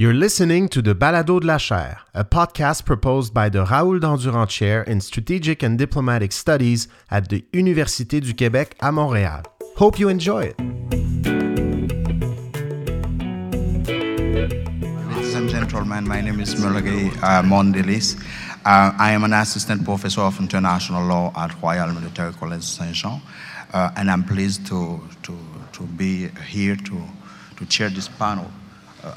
You're listening to the Balado de la Chaire, a podcast proposed by the Raoul Dandurand Chair in Strategic and Diplomatic Studies at the Université du Québec à Montréal. Hope you enjoy it. Ladies and gentlemen, my name is Mulagay uh, Mondelis. Uh, I am an assistant professor of international law at Royal Military College Saint Jean, uh, and I'm pleased to, to, to be here to, to chair this panel.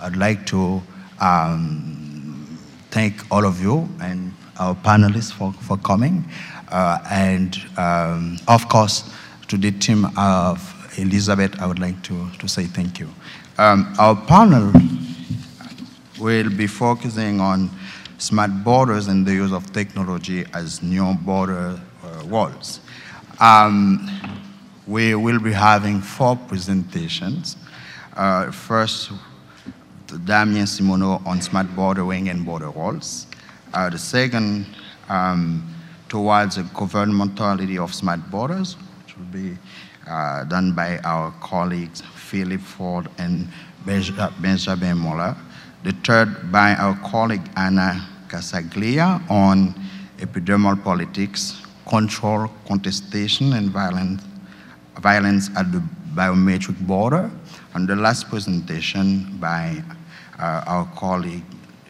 I'd like to um, thank all of you and our panelists for, for coming, uh, and um, of course, to the team of Elizabeth, I would like to, to say thank you. Um, our panel will be focusing on smart borders and the use of technology as new border uh, walls. Um, we will be having four presentations. Uh, first, Damien Simonneau on smart bordering and border walls. Uh, the second, um, towards the governmentality of smart borders, which will be uh, done by our colleagues Philippe Frowd and Benja- Benjamin Muller. The third by our colleague Anna Casaglia on epidermal politics, control, contestation, and violence, violence at the biometric border. And the last presentation by uh, our colleague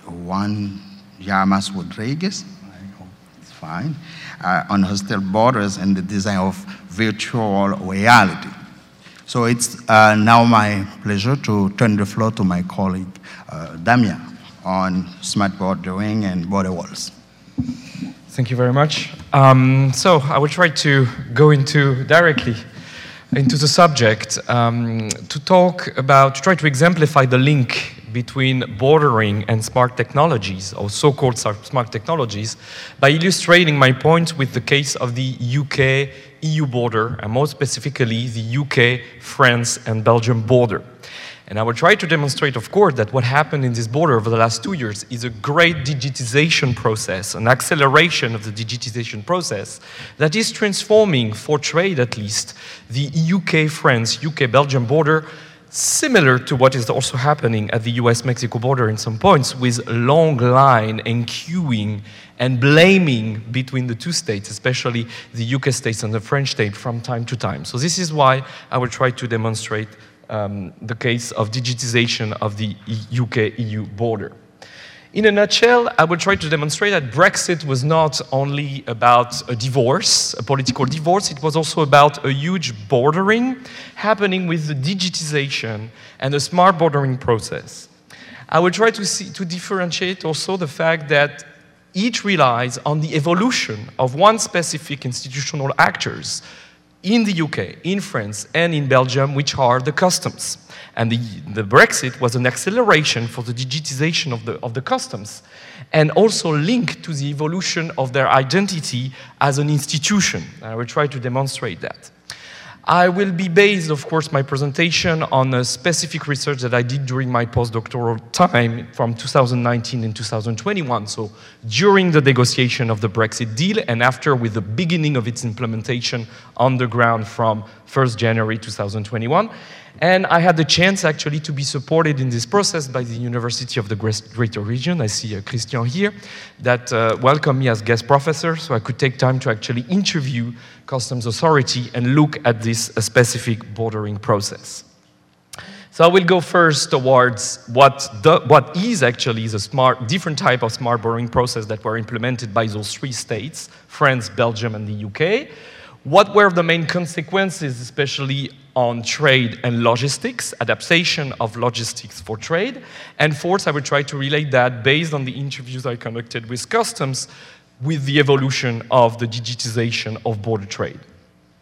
Juan Llamas Rodriguez, I hope it's fine, uh, on hostile borders and the design of virtual reality. So it's uh, now my pleasure to turn the floor to my colleague uh, Damien on smart bordering and border walls. Thank you very much. Um, so I will try to go into directly into the subject um, to talk about, to try to exemplify the link between bordering and smart technologies, or so-called smart technologies, by illustrating my point with the case of the UK-EU border, and more specifically the UK, France, and Belgium border. And I will try to demonstrate, of course, that what happened in this border over the last two years is a great digitization process, an acceleration of the digitization process that is transforming, for trade at least, the UK France, UK Belgium border, similar to what is also happening at the US Mexico border in some points, with long line and queuing and blaming between the two states, especially the UK states and the French state, from time to time. So, this is why I will try to demonstrate um, the case of digitization of the UK EU border. In a nutshell, I will try to demonstrate that Brexit was not only about a divorce, a political divorce, it was also about a huge bordering happening with the digitization and the smart bordering process. I will try to, see, to differentiate also the fact that each relies on the evolution of one specific institutional actors in the UK, in France, and in Belgium, which are the customs. And the, the, Brexit was an acceleration for the digitization of the, of the customs and also linked to the evolution of their identity as an institution. I will try to demonstrate that. I will be based, of course, my presentation on a specific research that I did during my postdoctoral time from 2019 and 2021. So, during the negotiation of the Brexit deal and after, with the beginning of its implementation on the ground from 1st January 2021. And I had the chance actually to be supported in this process by the University of the Greater Region. I see uh, Christian here that uh, welcomed me as guest professor, so I could take time to actually interview customs authority and look at this uh, specific bordering process. So I will go first towards what, the, what is actually the smart, different type of smart bordering process that were implemented by those three states, France, Belgium, and the UK. What were the main consequences, especially on trade and logistics, adaptation of logistics for trade? And fourth, I will try to relate that based on the interviews I conducted with customs with the evolution of the digitization of border trade.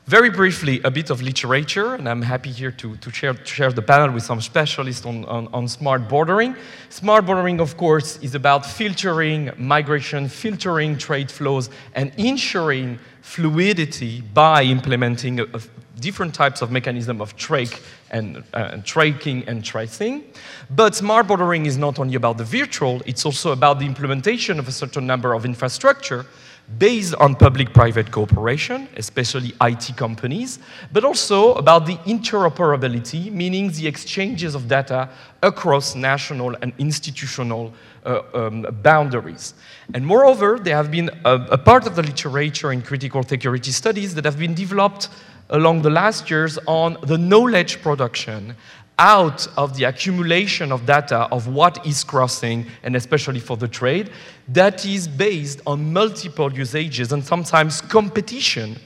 Very briefly, a bit of literature, and I'm happy here to, to, share, share the panel with some specialists on, on, on, smart bordering. Smart bordering, of course, is about filtering migration, filtering trade flows, and ensuring fluidity by implementing a, a different types of mechanism of track and uh, tracking and tracing. But smart bordering is not only about the virtual, it's also about the implementation of a certain number of infrastructure based on public private cooperation, especially IT companies, but also about the interoperability, meaning the exchanges of data across national and institutional uh, um, boundaries. And moreover, there have been a, a part of the literature in critical security studies that have been developed along the last years on the knowledge production out of the accumulation of data of what is crossing, and especially for the trade, that is based on multiple usages and sometimes competition.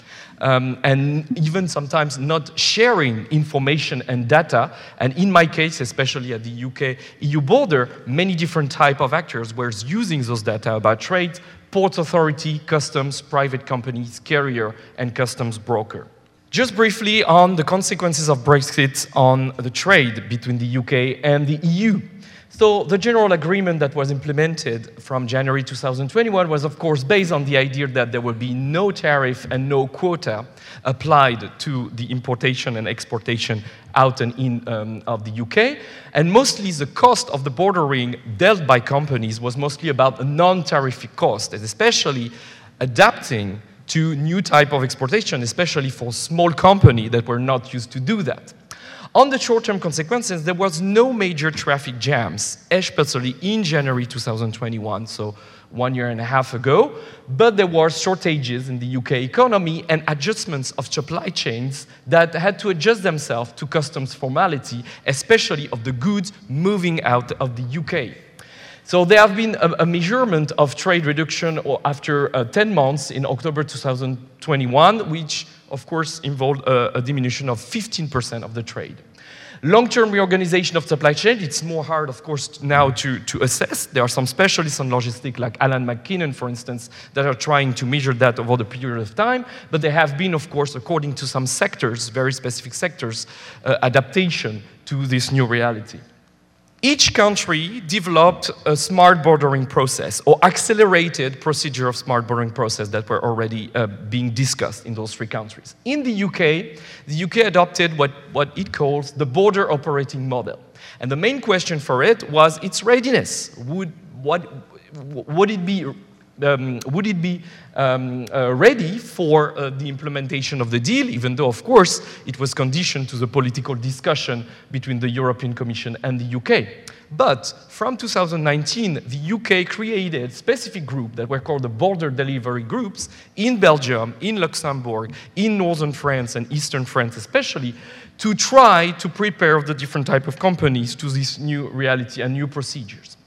Um, and even sometimes not sharing information and data. And in my case, especially at the UK EU border, many different type of actors were using those data about trade, port authority, customs, private companies, carrier, and customs broker. Just briefly on the consequences of Brexit on the trade between the UK and the EU. So, the general agreement that was implemented from January 2021 was, of course, based on the idea that there would be no tariff and no quota applied to the importation and exportation out and in um, of the UK. And mostly the cost of the bordering dealt by companies was mostly about a non tariff cost, especially adapting to new type of exportation, especially for small company that were not used to do that. On the short-term consequences, there was no major traffic jams, especially in January 2021, so one year and a half ago, but there were shortages in the UK economy and adjustments of supply chains that had to adjust themselves to customs formality, especially of the goods moving out of the UK. So there have been a, a measurement of trade reduction after uh, 10 months in October 2021, which of course involved a, a diminution of 15% of the trade. Long-term reorganization of supply chain, it's more hard, of course, now to, to assess. There are some specialists on logistics, like Alan McKinnon, for instance, that are trying to measure that over the period of time. But there have been, of course, according to some sectors, very specific sectors, uh, adaptation to this new reality. Each country developed a smart bordering process or accelerated procedure of smart bordering process that were already uh, being discussed in those three countries. In the UK, the UK adopted what, what it calls the border operating model. And the main question for it was its readiness. Would, what, would it be um, would it be um, uh, ready for uh, the implementation of the deal, even though, of course, it was conditioned to the political discussion between the European Commission and the UK. But from 2019, the UK created specific groups that were called the border delivery groups in Belgium, in Luxembourg, in northern France and eastern France especially, to try to prepare the different type of companies to this new reality and new procedures.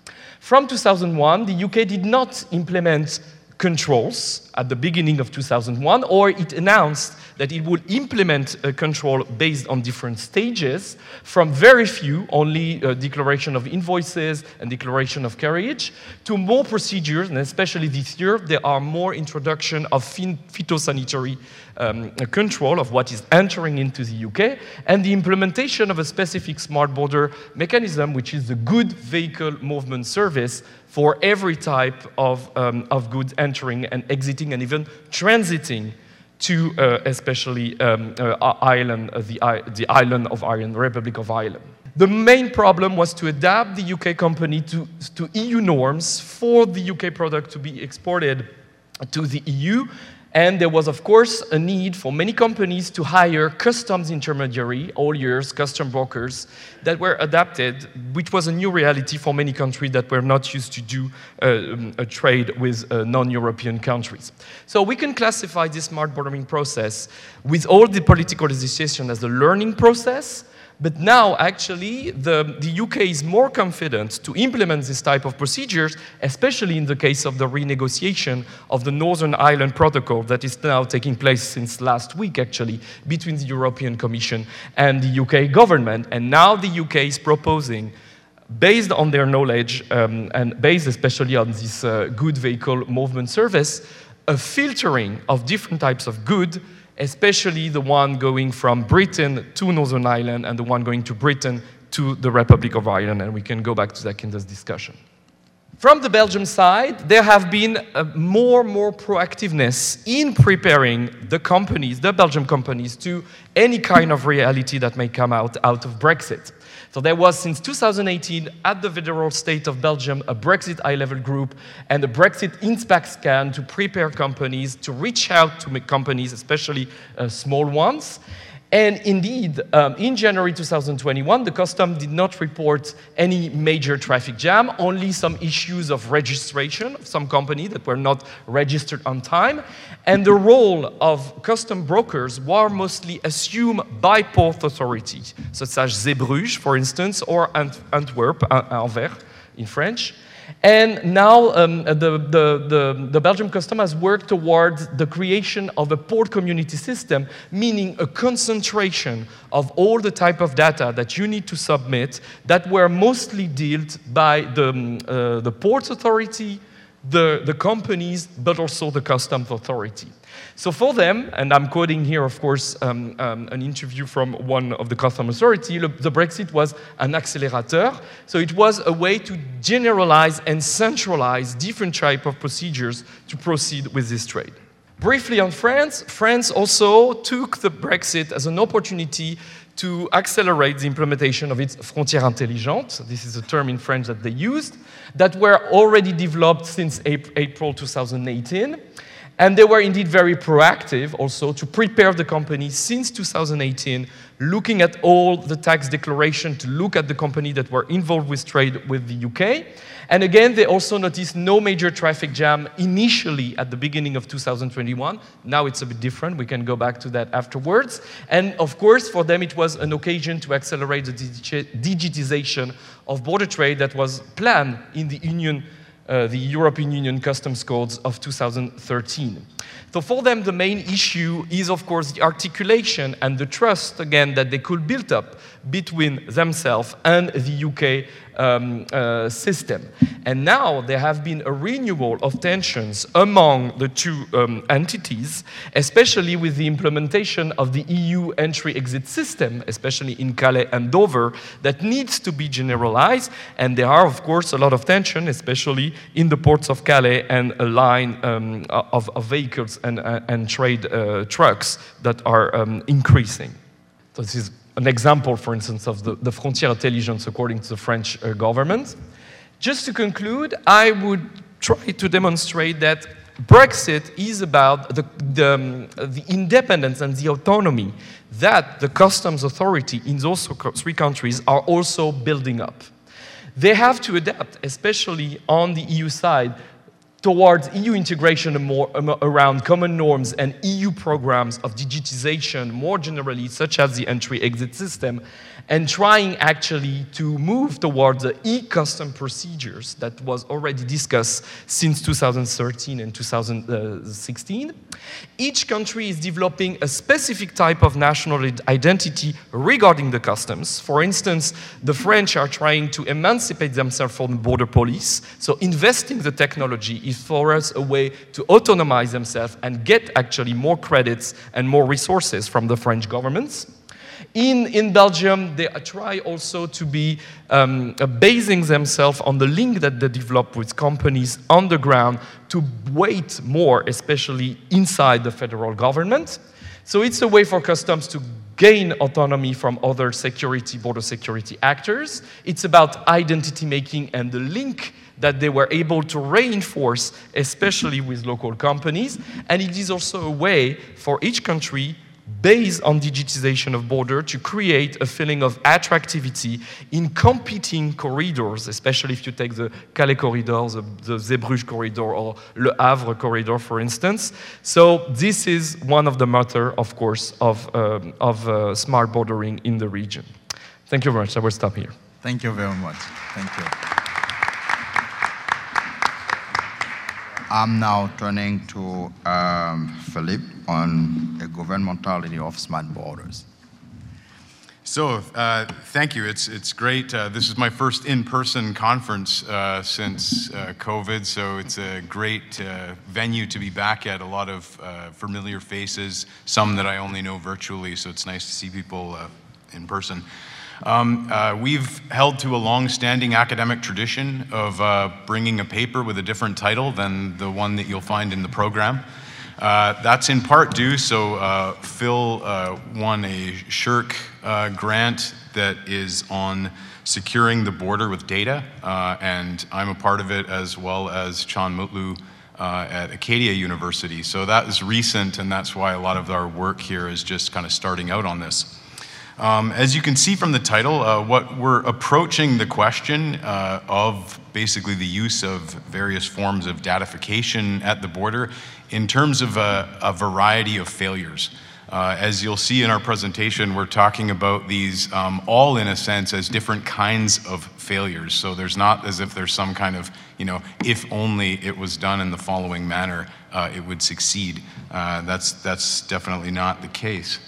From 2001, the UK did not implement controls at the beginning of 2001, or it announced that it would implement a control based on different stages, from very few, only uh, declaration of invoices and declaration of carriage, to more procedures, and especially this year, there are more introduction of phytosanitary um, control of what is entering into the UK, and the implementation of a specific smart border mechanism, which is the good vehicle movement service for every type of, um, of goods entering and exiting and even transiting to uh, especially um, uh, Ireland, uh, the, the island of Ireland, Republic of Ireland. The main problem was to adapt the UK company to, to EU norms for the UK product to be exported to the EU and there was, of course, a need for many companies to hire customs intermediary, all years, custom brokers, that were adapted, which was a new reality for many countries that were not used to do uh, a trade with uh, non-European countries. So we can classify this smart bordering process with all the political legislation as a learning process, but now, actually, the, the UK is more confident to implement this type of procedures, especially in the case of the renegotiation of the Northern Ireland Protocol that is now taking place since last week, actually, between the European Commission and the UK government. And now the UK is proposing based on their knowledge um, and based especially on this uh, good vehicle movement service, a filtering of different types of good especially the one going from Britain to Northern Ireland and the one going to Britain to the Republic of Ireland, and we can go back to that in this discussion. From the Belgium side, there have been uh, more and more proactiveness in preparing the companies, the Belgian companies, to any kind of reality that may come out, out of Brexit. So there was, since 2018, at the federal state of Belgium, a Brexit high-level group and a Brexit impact scan to prepare companies to reach out to companies, especially uh, small ones. And indeed, um, in January 2021, the custom did not report any major traffic jam, only some issues of registration of some company that were not registered on time. And the role of custom brokers were mostly assumed by port authorities, such as Zeebrugge, for instance, or Ant Antwerp, Anvers in French. And now um, the, the, the, the, Belgium Custom has worked towards the creation of a port community system, meaning a concentration of all the type of data that you need to submit that were mostly dealt by the, um, uh, the ports authority, the, the companies, but also the customs authority. So for them, and I'm quoting here, of course, um, um, an interview from one of the customs authority, the Brexit was an accelerator. So it was a way to generalize and centralize different type of procedures to proceed with this trade. Briefly on France, France also took the Brexit as an opportunity to accelerate the implementation of its frontières intelligentes. This is a term in French that they used, that were already developed since April 2018. And they were indeed very proactive also to prepare the company since 2018, looking at all the tax declaration to look at the company that were involved with trade with the UK. And again, they also noticed no major traffic jam initially at the beginning of 2021. Now it's a bit different. We can go back to that afterwards. And of course, for them, it was an occasion to accelerate the digitization of border trade that was planned in the Union uh, the European Union customs codes of 2013. So for them, the main issue is, of course, the articulation and the trust, again, that they could build up between themselves and the UK um, uh, system. And now there have been a renewal of tensions among the two um, entities, especially with the implementation of the EU entry-exit system, especially in Calais and Dover, that needs to be generalized. And there are, of course, a lot of tension, especially in the ports of Calais and a line um, of, of, vehicles and, uh, and trade uh, trucks that are um, increasing. So this is an example, for instance, of the, the frontier intelligence according to the French uh, government. Just to conclude, I would try to demonstrate that Brexit is about the, the, um, the, independence and the autonomy that the customs authority in those three countries are also building up. They have to adapt, especially on the EU side, towards EU integration more, um, around common norms and EU programs of digitization more generally, such as the entry-exit system, and trying actually to move towards the e-custom procedures that was already discussed since 2013 and 2016. Each country is developing a specific type of national identity regarding the customs. For instance, the French are trying to emancipate themselves from the border police, so investing the technology is for us a way to autonomize themselves and get actually more credits and more resources from the French governments. In, in Belgium, they try also to be um, uh, basing themselves on the link that they develop with companies on the ground to wait more, especially inside the federal government. So it's a way for customs to gain autonomy from other security, border security actors. It's about identity making and the link that they were able to reinforce, especially with local companies. And it is also a way for each country based on digitization of border to create a feeling of attractivity in competing corridors, especially if you take the Calais corridor, the, the Zeebrugge corridor, or Le Havre corridor, for instance. So this is one of the matter, of course, of, um, of uh, smart bordering in the region. Thank you very much. I will stop here. Thank you very much. Thank you. I'm now turning to um, Philippe on the governmentality of smart borders. So, uh, thank you. It's, it's great. Uh, this is my first in person conference uh, since uh, COVID, so it's a great uh, venue to be back at. A lot of uh, familiar faces, some that I only know virtually, so it's nice to see people in person. Um, uh, we've held to a long-standing academic tradition of uh, bringing a paper with a different title than the one that you'll find in the program. Uh, that's in part due, so uh, Phil uh, won a SSHRC uh, grant that is on securing the border with data, and I'm a part of it as well as Can Mutlu at Acadia University. So that is recent, and that's why a lot of our work here is just kind of starting out on this. Um, as you can see from the title, uh, what we're approaching the question uh, of basically the use of various forms of datification at the border in terms of a, a variety of failures. Uh, as you'll see in our presentation, we're talking about these um, all in a sense as different kinds of failures. So there's not as if there's some kind of, you know, if only it was done in the following manner, uh, it would succeed. Uh, that's, that's definitely not the case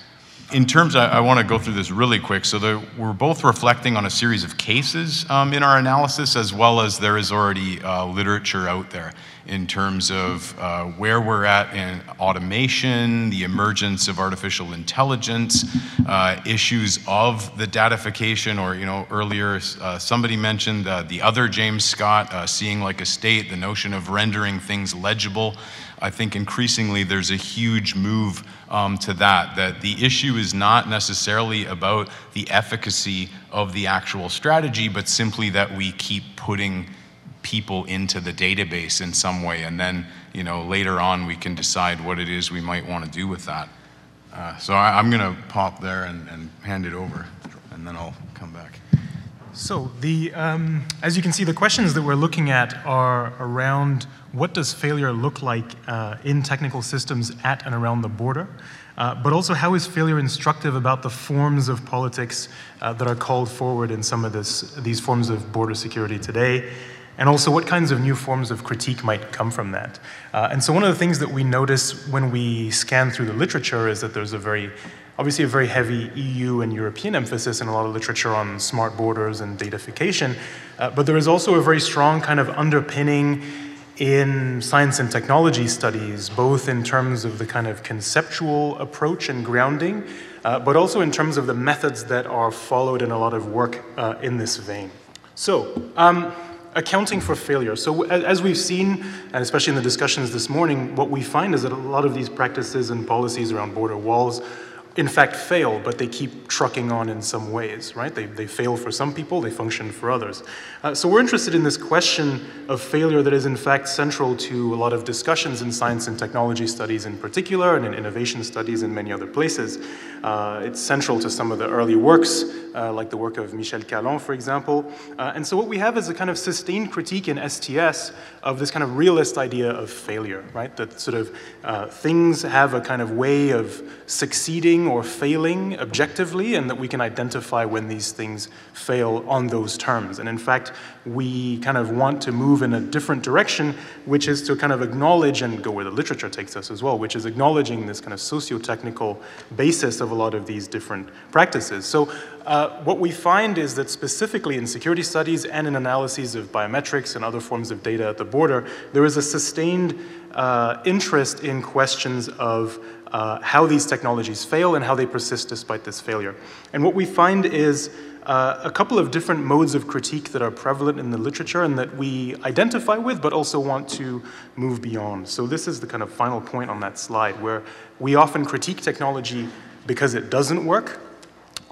in terms, I, I want to go through this really quick. So we're both reflecting on a series of cases um, in our analysis, as well as there is already uh, literature out there in terms of uh, where we're at in automation, the emergence of artificial intelligence, uh, issues of the datification, or you know, earlier uh, somebody mentioned uh, the other James Scott, uh, seeing like a state, the notion of rendering things legible. I think increasingly there's a huge move um, to that, that the issue is not necessarily about the efficacy of the actual strategy, but simply that we keep putting people into the database in some way, and then you know later on we can decide what it is we might want to do with that. Uh, so I, am going to pop there and, and, hand it over, and then I'll come back. So the, um, as you can see, the questions that we're looking at are around what does failure look like uh, in technical systems at and around the border, uh, but also how is failure instructive about the forms of politics uh, that are called forward in some of this, these forms of border security today, and also what kinds of new forms of critique might come from that. Uh, and so one of the things that we notice when we scan through the literature is that there's a very obviously a very heavy EU and European emphasis in a lot of literature on smart borders and datafication, uh, but there is also a very strong kind of underpinning in science and technology studies, both in terms of the kind of conceptual approach and grounding, uh, but also in terms of the methods that are followed in a lot of work uh, in this vein. So, um, accounting for failure. So, as we've seen, and especially in the discussions this morning, what we find is that a lot of these practices and policies around border walls in fact fail, but they keep trucking on in some ways, right? They, they fail for some people, they function for others. Uh, so we're interested in this question of failure that is in fact central to a lot of discussions in science and technology studies in particular, and in innovation studies in many other places. Uh, it's central to some of the early works, uh, like the work of Michel Callon, for example. Uh, and so what we have is a kind of sustained critique in STS of this kind of realist idea of failure, right? That sort of uh, things have a kind of way of succeeding or failing objectively, and that we can identify when these things fail on those terms. And in fact, we kind of want to move in a different direction, which is to kind of acknowledge and go where the literature takes us as well, which is acknowledging this kind of socio-technical basis of a lot of these different practices. So uh, what we find is that specifically in security studies and in analyses of biometrics and other forms of data at the border, there is a sustained uh, interest in questions of uh, how these technologies fail and how they persist despite this failure. And what we find is uh, a couple of different modes of critique that are prevalent in the literature and that we identify with, but also want to move beyond. So this is the kind of final point on that slide, where we often critique technology because it doesn't work,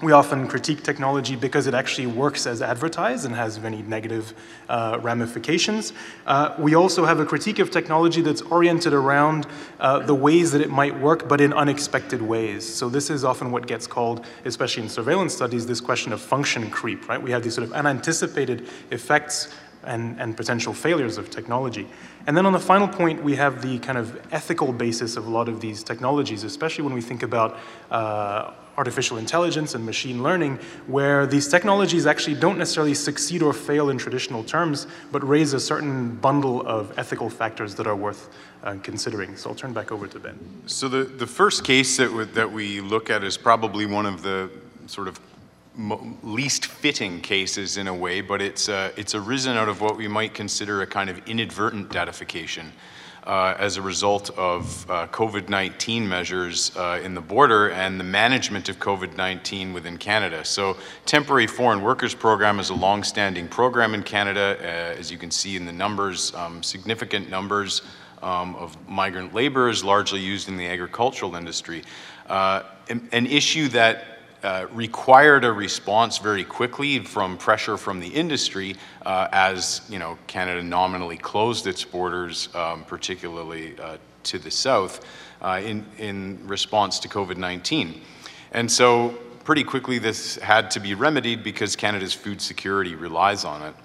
we often critique technology because it actually works as advertised and has many negative uh, ramifications. Uh, we also have a critique of technology that's oriented around uh, the ways that it might work, but in unexpected ways. So this is often what gets called, especially in surveillance studies, this question of function creep, right? We have these sort of unanticipated effects and, and potential failures of technology. And then on the final point, we have the kind of ethical basis of a lot of these technologies, especially when we think about uh, artificial intelligence and machine learning, where these technologies actually don't necessarily succeed or fail in traditional terms, but raise a certain bundle of ethical factors that are worth uh, considering. So I'll turn back over to Ben. So the, the first case that, that we look at is probably one of the sort of least fitting cases in a way, but it's, uh, it's arisen out of what we might consider a kind of inadvertent datification uh, as a result of uh, COVID 19 measures uh, in the border and the management of COVID 19 within Canada. So, Temporary Foreign Workers Program is a long standing program in Canada. Uh, as you can see in the numbers, um, significant numbers um, of migrant labor is largely used in the agricultural industry. Uh, an, an issue that uh, required a response very quickly from pressure from the industry uh, as you know Canada nominally closed its borders, um, particularly uh, to the south, uh, in, in response to COVID-19. And so pretty quickly this had to be remedied because Canada's food security relies on it.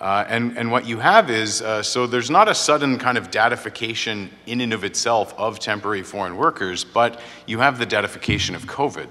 Uh, and, and what you have is, uh, so there's not a sudden kind of datification in and of itself of temporary foreign workers, but you have the datification of COVID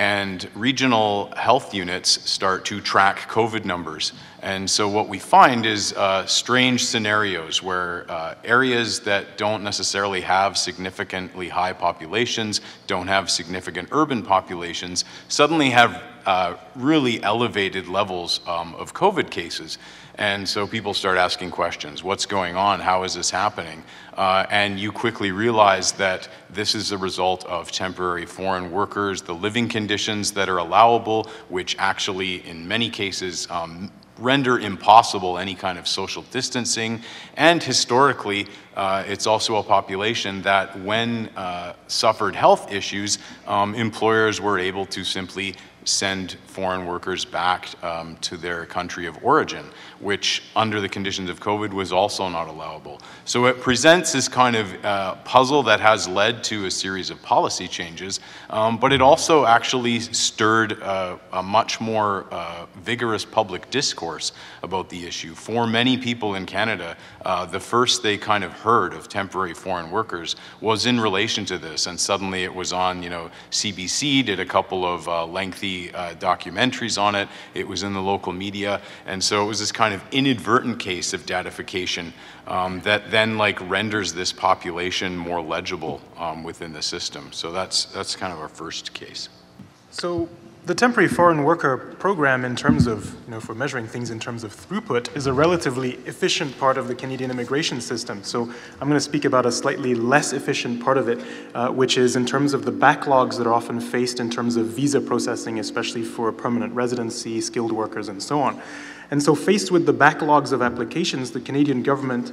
and regional health units start to track COVID numbers. And so what we find is uh, strange scenarios where uh, areas that don't necessarily have significantly high populations, don't have significant urban populations, suddenly have uh, really elevated levels um, of COVID cases. And so people start asking questions what's going on? How is this happening? Uh, and you quickly realize that this is a result of temporary foreign workers, the living conditions that are allowable, which actually, in many cases, um, render impossible any kind of social distancing. And historically, uh, it's also a population that, when uh, suffered health issues, um, employers were able to simply send foreign workers back um, to their country of origin, which under the conditions of COVID was also not allowable. So it presents this kind of uh, puzzle that has led to a series of policy changes, um, but it also actually stirred uh, a much more uh, vigorous public discourse about the issue. For many people in Canada, uh, the first they kind of heard of temporary foreign workers was in relation to this, and suddenly it was on, you know, CBC did a couple of uh, lengthy uh, documentaries on it. It was in the local media, and so it was this kind of inadvertent case of datification um, that then like renders this population more legible um, within the system. So that's that's kind of our first case. So the temporary foreign worker program in terms of, you know, for measuring things in terms of throughput is a relatively efficient part of the Canadian immigration system. So I'm going to speak about a slightly less efficient part of it, uh, which is in terms of the backlogs that are often faced in terms of visa processing, especially for permanent residency, skilled workers, and so on. And so faced with the backlogs of applications, the Canadian government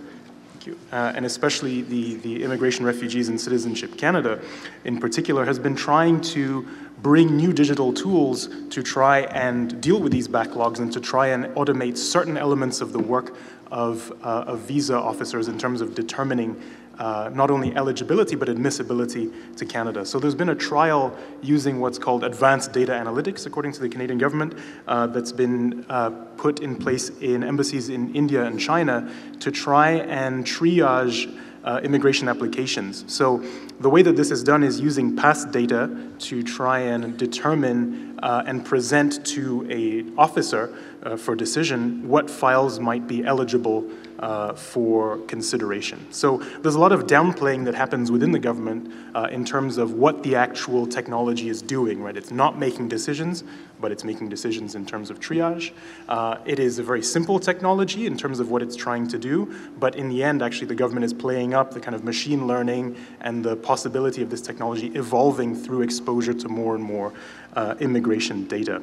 uh, and especially the, the Immigration, Refugees, and Citizenship Canada in particular, has been trying to bring new digital tools to try and deal with these backlogs and to try and automate certain elements of the work of, uh, of visa officers in terms of determining uh, not only eligibility but admissibility to Canada. So there's been a trial using what's called advanced data analytics, according to the Canadian government, uh, that's been uh, put in place in embassies in India and China to try and triage uh, immigration applications. So the way that this is done is using past data to try and determine uh, and present to a officer uh, for decision what files might be eligible uh, for consideration. So there's a lot of downplaying that happens within the government uh, in terms of what the actual technology is doing, right? It's not making decisions, but it's making decisions in terms of triage. Uh, it is a very simple technology in terms of what it's trying to do, but in the end, actually, the government is playing up the kind of machine learning and the possibility of this technology evolving through exposure to more and more uh, immigration data.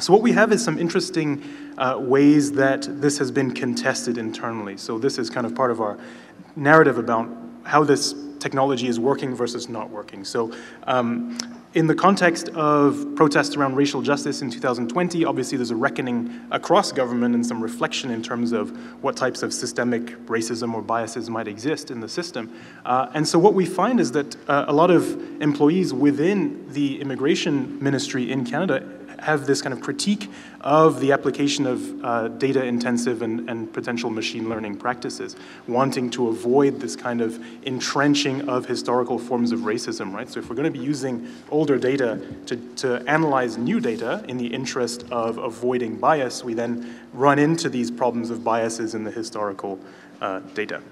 So what we have is some interesting uh, ways that this has been contested internally. So this is kind of part of our narrative about how this technology is working versus not working. So um, in the context of protests around racial justice in 2020, obviously there's a reckoning across government and some reflection in terms of what types of systemic racism or biases might exist in the system. Uh, and so what we find is that uh, a lot of employees within the immigration ministry in Canada have this kind of critique of the application of uh, data intensive and, and potential machine learning practices, wanting to avoid this kind of entrenching of historical forms of racism, right? So if we're going to be using older data to, to analyze new data in the interest of avoiding bias, we then run into these problems of biases in the historical uh, data.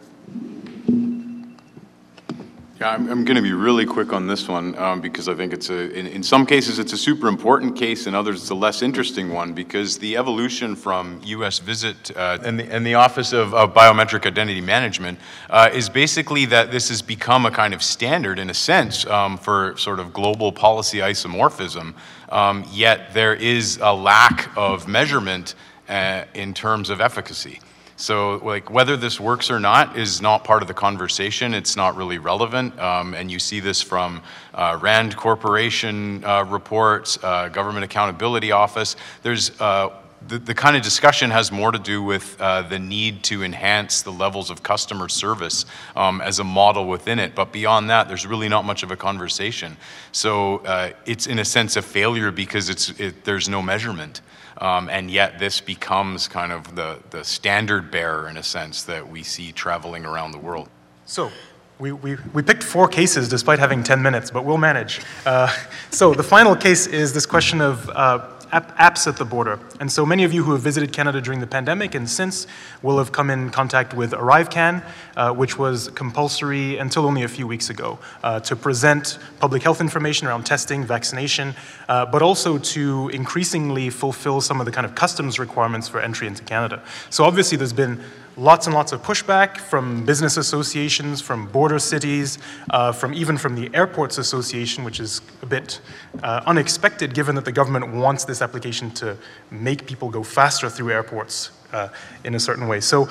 Yeah, I'm, I'm going to be really quick on this one um, because I think it's a, in, in, some cases it's a super important case, in others it's a less interesting one because the evolution from U.S. visit uh, and, the, and the Office of, of Biometric Identity Management uh, is basically that this has become a kind of standard in a sense um, for sort of global policy isomorphism, um, yet there is a lack of measurement uh, in terms of efficacy. So, like, whether this works or not is not part of the conversation. It's not really relevant. Um, and you see this from uh, RAND Corporation uh, reports, uh, Government Accountability Office. There's uh, the, the, kind of discussion has more to do with uh, the need to enhance the levels of customer service um, as a model within it. But beyond that, there's really not much of a conversation. So uh, it's in a sense a failure because it's, it, there's no measurement. Um, and yet this becomes kind of the, the standard bearer in a sense that we see traveling around the world. So we, we, we picked four cases despite having 10 minutes, but we'll manage. Uh, so the final case is this question of uh, apps at the border. And so many of you who have visited Canada during the pandemic and since will have come in contact with ArriveCan, uh, which was compulsory until only a few weeks ago uh, to present public health information around testing, vaccination, uh, but also to increasingly fulfill some of the kind of customs requirements for entry into Canada. So obviously there's been lots and lots of pushback from business associations, from border cities, uh, from even from the Airports Association, which is a bit uh, unexpected given that the government wants this application to make people go faster through airports uh, in a certain way. So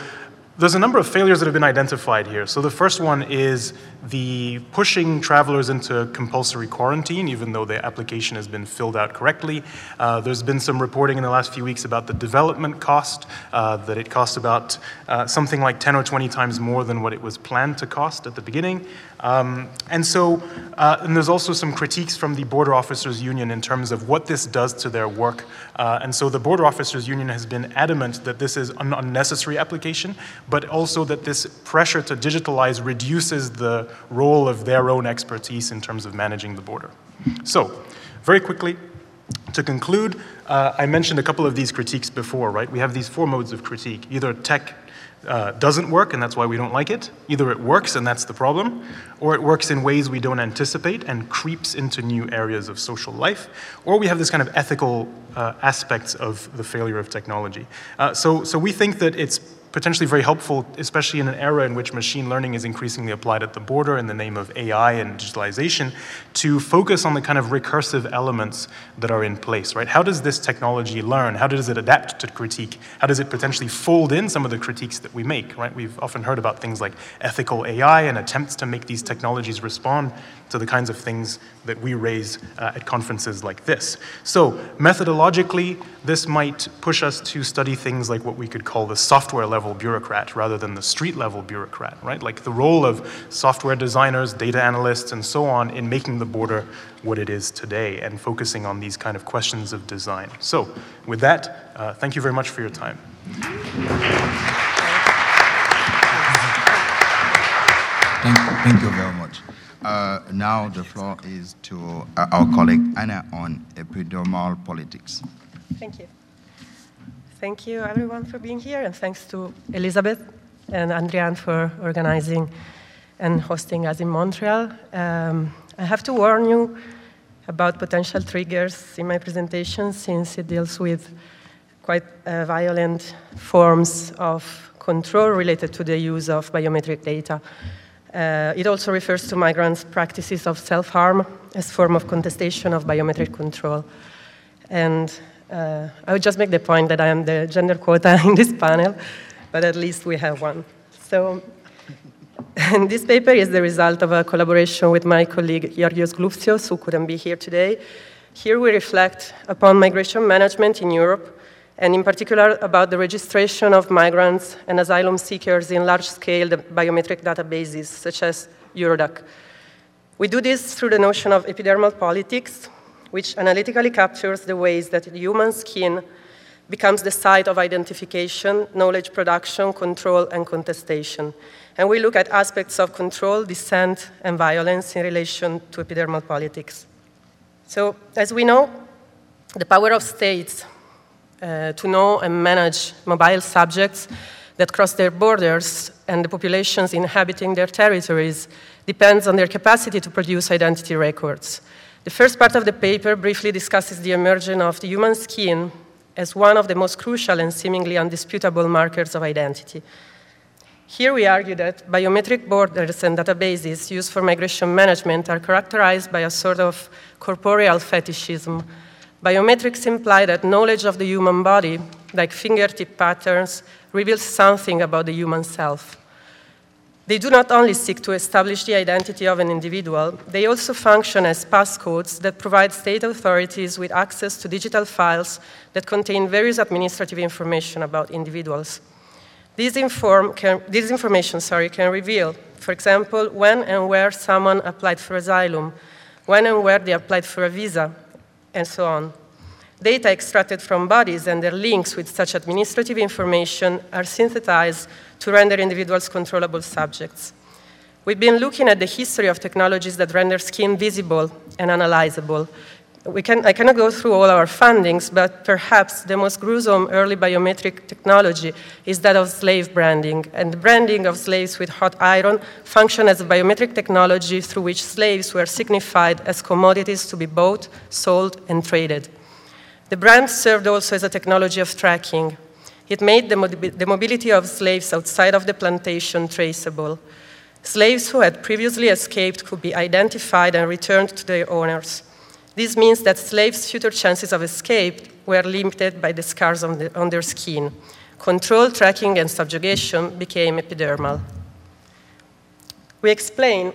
there's a number of failures that have been identified here. So the first one is the pushing travelers into compulsory quarantine, even though the application has been filled out correctly. Uh, there's been some reporting in the last few weeks about the development cost, uh, that it costs about uh, something like 10 or 20 times more than what it was planned to cost at the beginning. Um, and so, uh, and there's also some critiques from the Border Officers Union in terms of what this does to their work. Uh, and so the Border Officers Union has been adamant that this is an unnecessary application, but also that this pressure to digitalize reduces the role of their own expertise in terms of managing the border. So, very quickly, to conclude, uh, I mentioned a couple of these critiques before, right? We have these four modes of critique either tech uh, doesn't work, and that's why we don't like it. Either it works, and that's the problem, or it works in ways we don't anticipate and creeps into new areas of social life, or we have this kind of ethical uh, aspects of the failure of technology. Uh, so, so we think that it's potentially very helpful, especially in an era in which machine learning is increasingly applied at the border in the name of AI and digitalization, to focus on the kind of recursive elements that are in place, right? How does this technology learn? How does it adapt to critique? How does it potentially fold in some of the critiques that we make, right? We've often heard about things like ethical AI and attempts to make these technologies respond to the kinds of things that we raise uh, at conferences like this. So, methodologically, this might push us to study things like what we could call the software level bureaucrat rather than the street level bureaucrat, right? Like the role of software designers, data analysts, and so on in making the border what it is today and focusing on these kind of questions of design. So, with that, uh, thank you very much for your time. Thank, you, thank you very much. Uh, now the floor is to uh, our colleague Anna on epidermal politics. Thank you. Thank you everyone for being here and thanks to Elizabeth and Andrian for organizing and hosting us in Montreal. Um, I have to warn you about potential triggers in my presentation since it deals with quite uh, violent forms of control related to the use of biometric data. Uh, it also refers to migrants' practices of self-harm as form of contestation of biometric control. And uh, I would just make the point that I am the gender quota in this panel, but at least we have one. So, and this paper is the result of a collaboration with my colleague Georgios Glouftsios, who couldn't be here today. Here we reflect upon migration management in Europe and in particular about the registration of migrants and asylum seekers in large-scale biometric databases, such as Eurodac. We do this through the notion of epidermal politics, which analytically captures the ways that human skin becomes the site of identification, knowledge production, control, and contestation. And we look at aspects of control, dissent, and violence in relation to epidermal politics. So, as we know, the power of states uh, to know and manage mobile subjects that cross their borders and the populations inhabiting their territories depends on their capacity to produce identity records. The first part of the paper briefly discusses the emergence of the human skin as one of the most crucial and seemingly undisputable markers of identity. Here we argue that biometric borders and databases used for migration management are characterized by a sort of corporeal fetishism Biometrics imply that knowledge of the human body, like fingertip patterns, reveals something about the human self. They do not only seek to establish the identity of an individual, they also function as passcodes that provide state authorities with access to digital files that contain various administrative information about individuals. This, inform can, this information sorry, can reveal, for example, when and where someone applied for asylum, when and where they applied for a visa, and so on. Data extracted from bodies and their links with such administrative information are synthesized to render individuals controllable subjects. We've been looking at the history of technologies that render skin visible and analyzable. Can, I cannot go through all our findings, but perhaps the most gruesome early biometric technology is that of slave branding. And the branding of slaves with hot iron functioned as a biometric technology through which slaves were signified as commodities to be bought, sold, and traded. The brand served also as a technology of tracking. It made the, the, mobility of slaves outside of the plantation traceable. Slaves who had previously escaped could be identified and returned to their owners. This means that slaves' future chances of escape were limited by the scars on, the, on their skin. Control, tracking, and subjugation became epidermal. We explain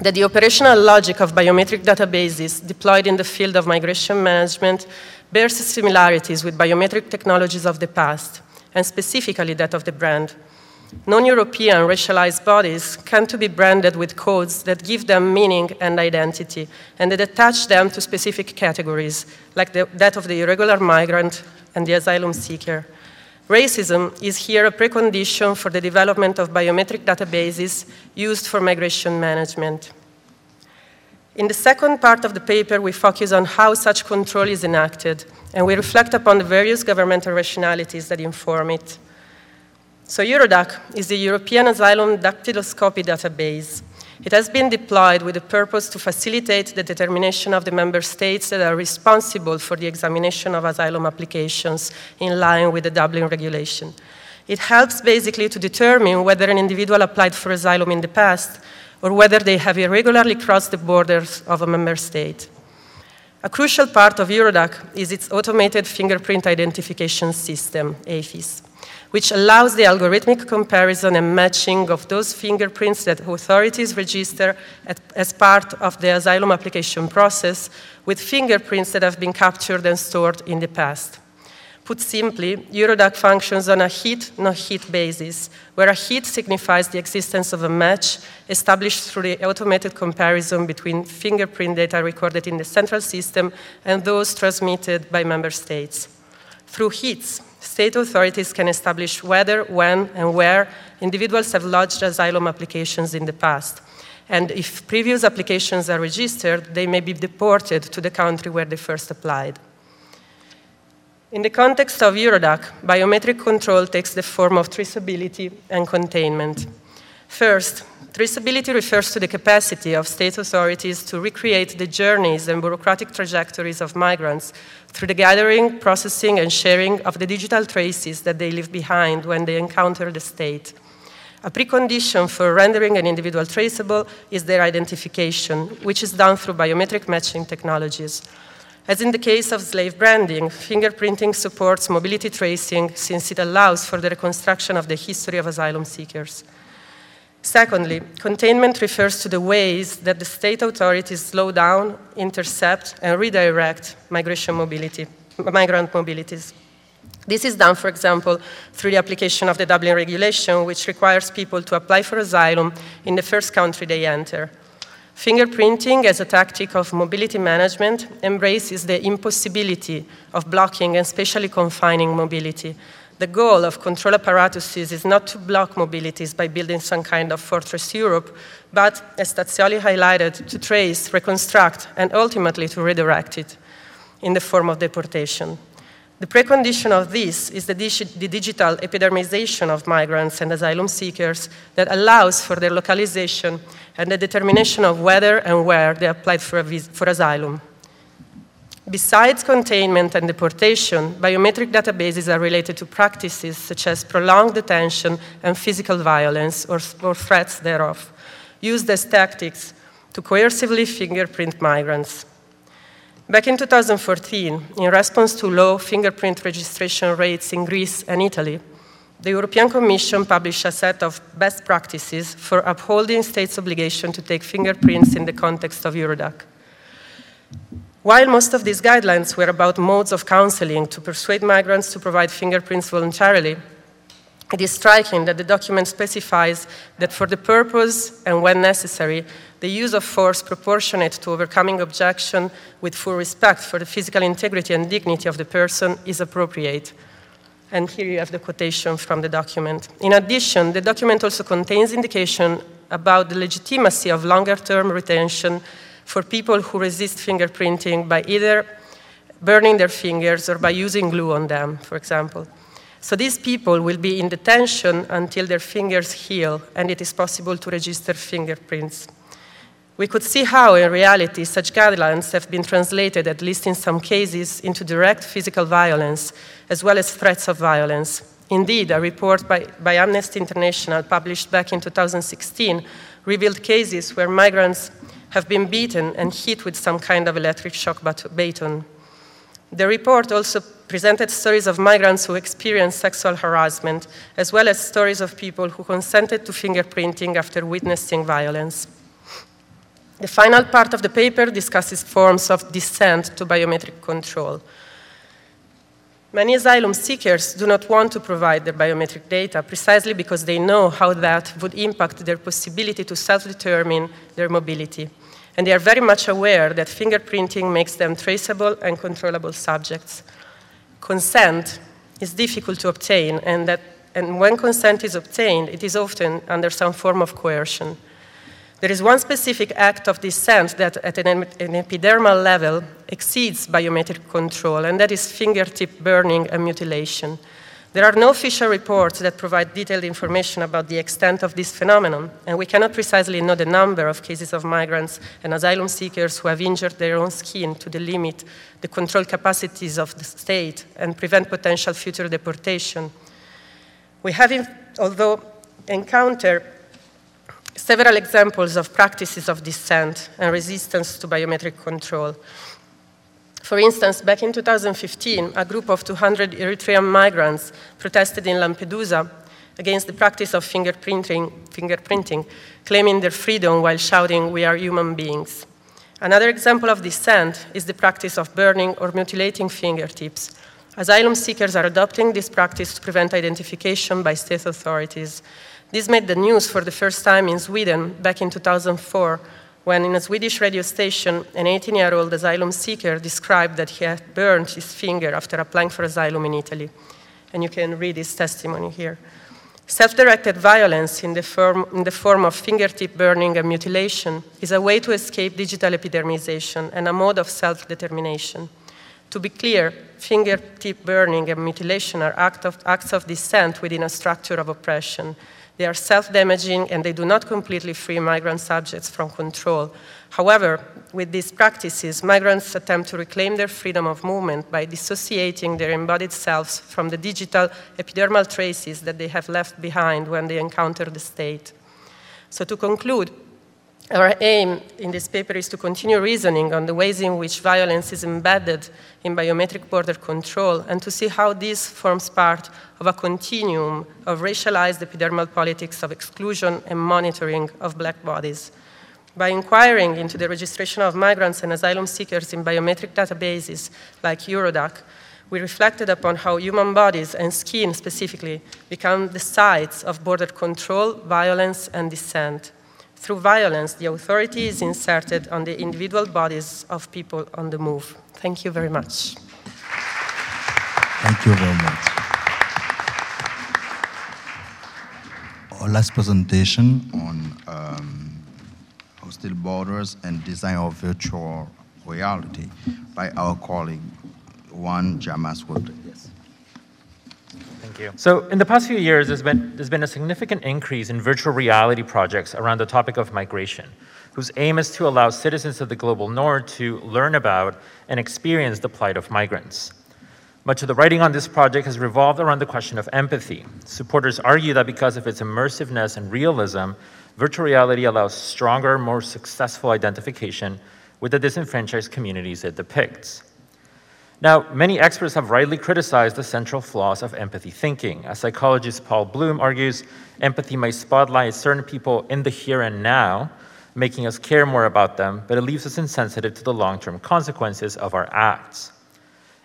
that the operational logic of biometric databases deployed in the field of migration management bears similarities with biometric technologies of the past, and specifically that of the brand. Non-European racialized bodies come to be branded with codes that give them meaning and identity, and that attach them to specific categories, like the, that of the irregular migrant and the asylum seeker. Racism is here a precondition for the development of biometric databases used for migration management. In the second part of the paper, we focus on how such control is enacted, and we reflect upon the various governmental rationalities that inform it. So Eurodac is the European Asylum Dactyloscopy database. It has been deployed with the purpose to facilitate the determination of the member states that are responsible for the examination of asylum applications in line with the Dublin regulation. It helps basically to determine whether an individual applied for asylum in the past or whether they have irregularly crossed the borders of a member state. A crucial part of Eurodac is its automated fingerprint identification system, AFIS, which allows the algorithmic comparison and matching of those fingerprints that authorities register at, as part of the asylum application process with fingerprints that have been captured and stored in the past. Put simply, Eurodac functions on a hit no hit basis, where a hit signifies the existence of a match established through the automated comparison between fingerprint data recorded in the central system and those transmitted by member states. Through hits, state authorities can establish whether, when, and where individuals have lodged asylum applications in the past. And if previous applications are registered, they may be deported to the country where they first applied. In the context of Eurodac, biometric control takes the form of traceability and containment. First, traceability refers to the capacity of state authorities to recreate the journeys and bureaucratic trajectories of migrants through the gathering, processing, and sharing of the digital traces that they leave behind when they encounter the state. A precondition for rendering an individual traceable is their identification, which is done through biometric matching technologies. As in the case of slave branding, fingerprinting supports mobility tracing since it allows for the reconstruction of the history of asylum seekers. Secondly, containment refers to the ways that the state authorities slow down, intercept, and redirect migration mobility, migrant mobilities. This is done, for example, through the application of the Dublin regulation, which requires people to apply for asylum in the first country they enter. Fingerprinting as a tactic of mobility management embraces the impossibility of blocking and spatially confining mobility. The goal of control apparatuses is not to block mobilities by building some kind of fortress Europe, but, as Tazzioli highlighted, to trace, reconstruct, and ultimately to redirect it in the form of deportation. The precondition of this is the, digi the, digital epidermization of migrants and asylum seekers that allows for their localization and the determination of whether and where they applied for, for asylum. Besides containment and deportation, biometric databases are related to practices such as prolonged detention and physical violence or, or threats thereof, used as tactics to coercively fingerprint migrants. Back in 2014, in response to low fingerprint registration rates in Greece and Italy, the European Commission published a set of best practices for upholding states' obligation to take fingerprints in the context of Eurodac. While most of these guidelines were about modes of counseling to persuade migrants to provide fingerprints voluntarily, it is striking that the document specifies that for the purpose and when necessary, the use of force proportionate to overcoming objection with full respect for the physical integrity and dignity of the person is appropriate. And here you have the quotation from the document. In addition, the document also contains indication about the legitimacy of longer term retention for people who resist fingerprinting by either burning their fingers or by using glue on them, for example. So these people will be in detention until their fingers heal and it is possible to register fingerprints. We could see how, in reality, such guidelines have been translated, at least in some cases, into direct physical violence, as well as threats of violence. Indeed, a report by, by Amnesty International published back in 2016 revealed cases where migrants have been beaten and hit with some kind of electric shock baton. The report also presented stories of migrants who experienced sexual harassment, as well as stories of people who consented to fingerprinting after witnessing violence. The final part of the paper discusses forms of dissent to biometric control. Many asylum seekers do not want to provide their biometric data precisely because they know how that would impact their possibility to self determine their mobility. And they are very much aware that fingerprinting makes them traceable and controllable subjects. Consent is difficult to obtain, and, that, and when consent is obtained, it is often under some form of coercion. There is one specific act of dissent that, at an, an, epidermal level, exceeds biometric control, and that is fingertip burning and mutilation. There are no official reports that provide detailed information about the extent of this phenomenon, and we cannot precisely know the number of cases of migrants and asylum seekers who have injured their own skin to delimit the control capacities of the state and prevent potential future deportation. We have, although, encountered several examples of practices of dissent and resistance to biometric control. For instance, back in 2015, a group of 200 Eritrean migrants protested in Lampedusa against the practice of fingerprinting, fingerprinting, claiming their freedom while shouting, We are human beings. Another example of dissent is the practice of burning or mutilating fingertips. Asylum seekers are adopting this practice to prevent identification by state authorities. This made the news for the first time in Sweden back in 2004, when in a Swedish radio station, an 18 year old asylum seeker described that he had burned his finger after applying for asylum in Italy. And you can read his testimony here. Self directed violence in the, form, in the form of fingertip burning and mutilation is a way to escape digital epidermization and a mode of self determination. To be clear, fingertip burning and mutilation are act of, acts of dissent within a structure of oppression they are self damaging and they do not completely free migrant subjects from control. However, with these practices, migrants attempt to reclaim their freedom of movement by dissociating their embodied selves from the digital epidermal traces that they have left behind when they encounter the state. So, to conclude, our aim in this paper is to continue reasoning on the ways in which violence is embedded in biometric border control and to see how this forms part of a continuum of racialized epidermal politics of exclusion and monitoring of black bodies. By inquiring into the registration of migrants and asylum seekers in biometric databases like Eurodac, we reflected upon how human bodies and skin specifically become the sites of border control, violence, and dissent. Through violence, the authority is inserted on the individual bodies of people on the move. Thank you very much. Thank you very much. Our last presentation on um, hostile borders and design of virtual reality by our colleague Juan Llamas Rodriguez. Thank you. So in the past few years, there's been, there's been a significant increase in virtual reality projects around the topic of migration, whose aim is to allow citizens of the global north to learn about and experience the plight of migrants. Much of the writing on this project has revolved around the question of empathy. Supporters argue that because of its immersiveness and realism, virtual reality allows stronger, more successful identification with the disenfranchised communities it depicts. Now, many experts have rightly criticized the central flaws of empathy thinking. As psychologist Paul Bloom argues, empathy may spotlight certain people in the here and now, making us care more about them, but it leaves us insensitive to the long term consequences of our acts.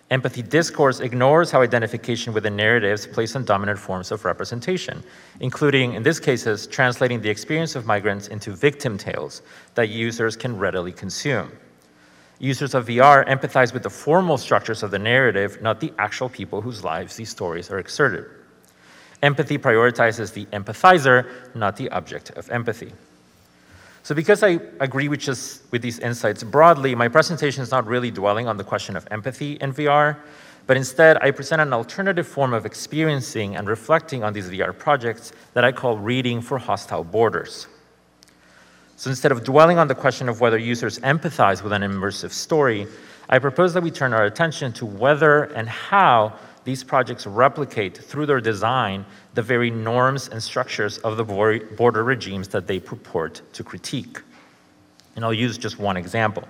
Empathy discourse ignores how identification with the narratives plays on dominant forms of representation, including, in these cases, translating the experience of migrants into victim tales that users can readily consume. Users of VR empathize with the formal structures of the narrative, not the actual people whose lives these stories are exerted. Empathy prioritizes the empathizer, not the object of empathy. So because I agree with, just, with these insights broadly, my presentation is not really dwelling on the question of empathy in VR, but instead I present an alternative form of experiencing and reflecting on these VR projects that I call reading for hostile borders. So instead of dwelling on the question of whether users empathize with an immersive story, I propose that we turn our attention to whether and how these projects replicate through their design the very norms and structures of the border regimes that they purport to critique. And I'll use just one example.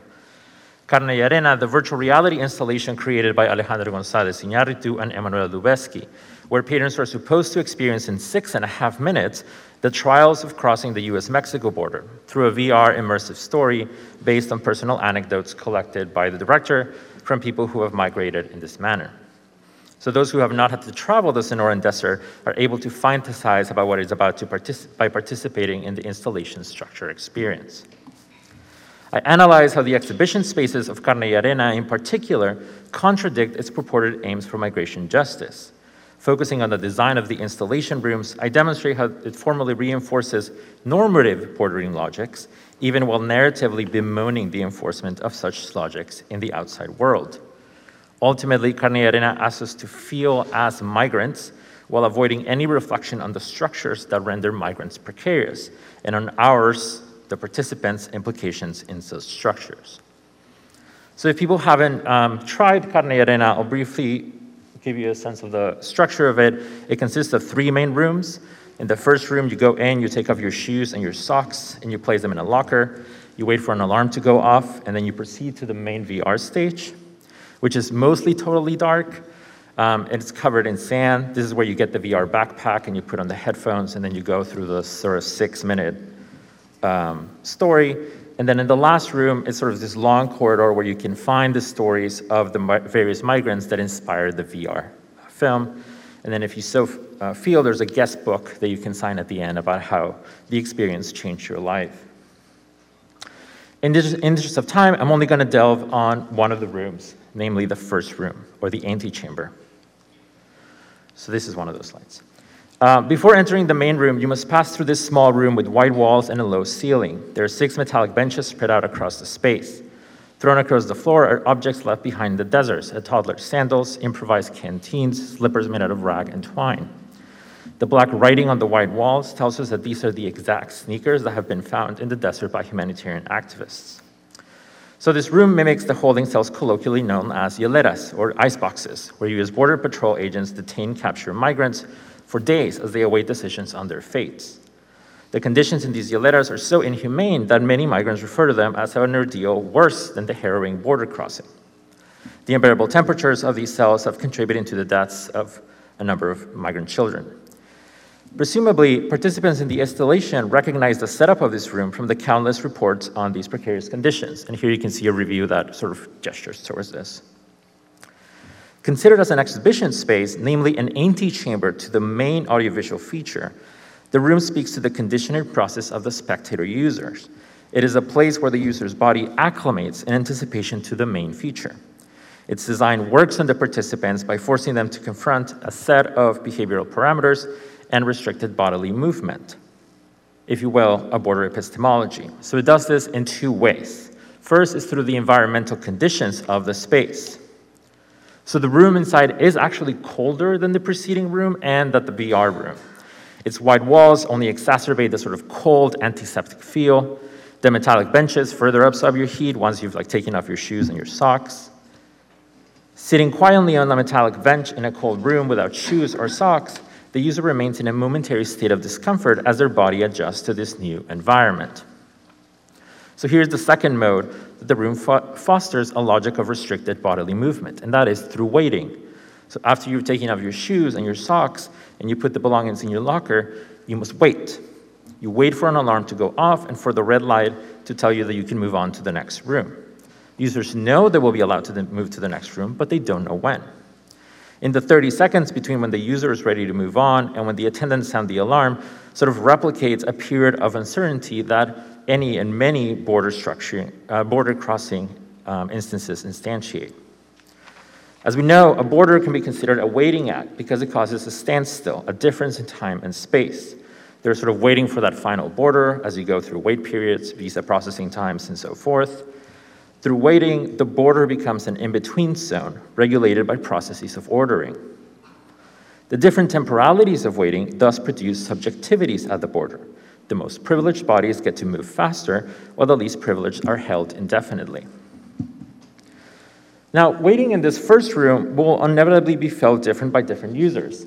Carne y Arena, the virtual reality installation created by Alejandro González Iñárritu and Emmanuel Lubezki, where patrons are supposed to experience in six and a half minutes the trials of crossing the US Mexico border through a VR immersive story based on personal anecdotes collected by the director from people who have migrated in this manner. So those who have not had to travel the Sonoran Desert are able to fantasize about what is about to partic- by participating in the installation structure experience. I analyze how the exhibition spaces of Carne y Arena in particular contradict its purported aims for migration justice. Focusing on the design of the installation rooms, I demonstrate how it formally reinforces normative bordering logics, even while narratively bemoaning the enforcement of such logics in the outside world. Ultimately, Carne Arena asks us to feel as migrants while avoiding any reflection on the structures that render migrants precarious and on ours, the participants' implications in those structures. So, if people haven't um, tried Carne Arena, I'll briefly give you a sense of the structure of it. It consists of three main rooms. In the first room, you go in, you take off your shoes and your socks, and you place them in a locker. You wait for an alarm to go off, and then you proceed to the main VR stage which is mostly totally dark. Um, and it's covered in sand. This is where you get the VR backpack and you put on the headphones, and then you go through the sort of six minute um, story. And then in the last room, it's sort of this long corridor where you can find the stories of the various migrants that inspired the VR film. And then, if you so uh, feel, there's a guest book that you can sign at the end about how the experience changed your life. In the interest of time, I'm only going to delve on one of the rooms, namely the first room, or the antechamber. So this is one of those slides. Uh, before entering the main room, you must pass through this small room with white walls and a low ceiling. There are six metallic benches spread out across the space. Thrown across the floor are objects left behind in the deserts, a toddler's sandals, improvised canteens, slippers made out of rag and twine. The black writing on the white walls tells us that these are the exact sneakers that have been found in the desert by humanitarian activists. So this room mimics the holding cells colloquially known as hieleras, or ice boxes, where U.S. Border Patrol agents detain capture migrants for days as they await decisions on their fates. The conditions in these hieleras are so inhumane that many migrants refer to them as an ordeal worse than the harrowing border crossing. The unbearable temperatures of these cells have contributed to the deaths of a number of migrant children. Presumably, participants in the installation recognized the setup of this room from the countless reports on these precarious conditions. And here you can see a review that sort of gestures towards this. Considered as an exhibition space, namely an antechamber to the main audiovisual feature, the room speaks to the conditioning process of the spectator users. It is a place where the user's body acclimates in anticipation to the main feature. Its design works on the participants by forcing them to confront a set of behavioral parameters and restricted bodily movement, if you will, a border epistemology. So it does this in two ways. First is through the environmental conditions of the space. So the room inside is actually colder than the preceding room and that the VR room. Its white walls only exacerbate the sort of cold, antiseptic feel. The metallic benches further absorb your heat once you've like taken off your shoes and your socks. Sitting quietly on a metallic bench in a cold room without shoes or socks the user remains in a momentary state of discomfort as their body adjusts to this new environment. So here's the second mode that the room fo fosters a logic of restricted bodily movement, and that is through waiting. So after you've taken off your shoes and your socks and you put the belongings in your locker, you must wait. You wait for an alarm to go off and for the red light to tell you that you can move on to the next room. Users know they will be allowed to move to the next room, but they don't know when. In the 30 seconds between when the user is ready to move on and when the attendants sound the alarm, sort of replicates a period of uncertainty that any and many border structure, uh, border crossing um, instances instantiate. As we know, a border can be considered a waiting act because it causes a standstill, a difference in time and space. They're sort of waiting for that final border as you go through wait periods, visa processing times, and so forth. Through waiting, the border becomes an in-between zone regulated by processes of ordering. The different temporalities of waiting thus produce subjectivities at the border. The most privileged bodies get to move faster, while the least privileged are held indefinitely. Now, waiting in this first room will inevitably be felt different by different users.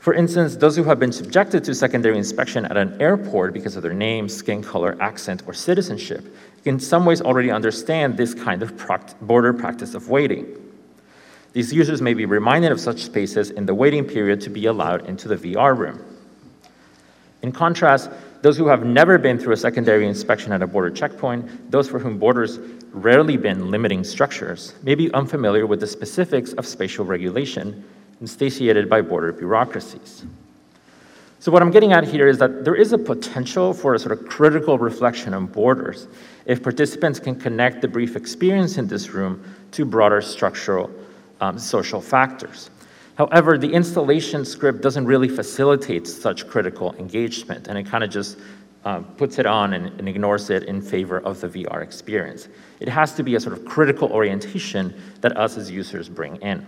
For instance, those who have been subjected to secondary inspection at an airport because of their name, skin color, accent, or citizenship in some ways already understand this kind of border practice of waiting. These users may be reminded of such spaces in the waiting period to be allowed into the VR room. In contrast, those who have never been through a secondary inspection at a border checkpoint, those for whom borders rarely been limiting structures, may be unfamiliar with the specifics of spatial regulation instantiated by border bureaucracies. So what I'm getting at here is that there is a potential for a sort of critical reflection on borders if participants can connect the brief experience in this room to broader structural um, social factors. However, the installation script doesn't really facilitate such critical engagement, and it kind of just um, puts it on and, and ignores it in favor of the VR experience. It has to be a sort of critical orientation that us as users bring in.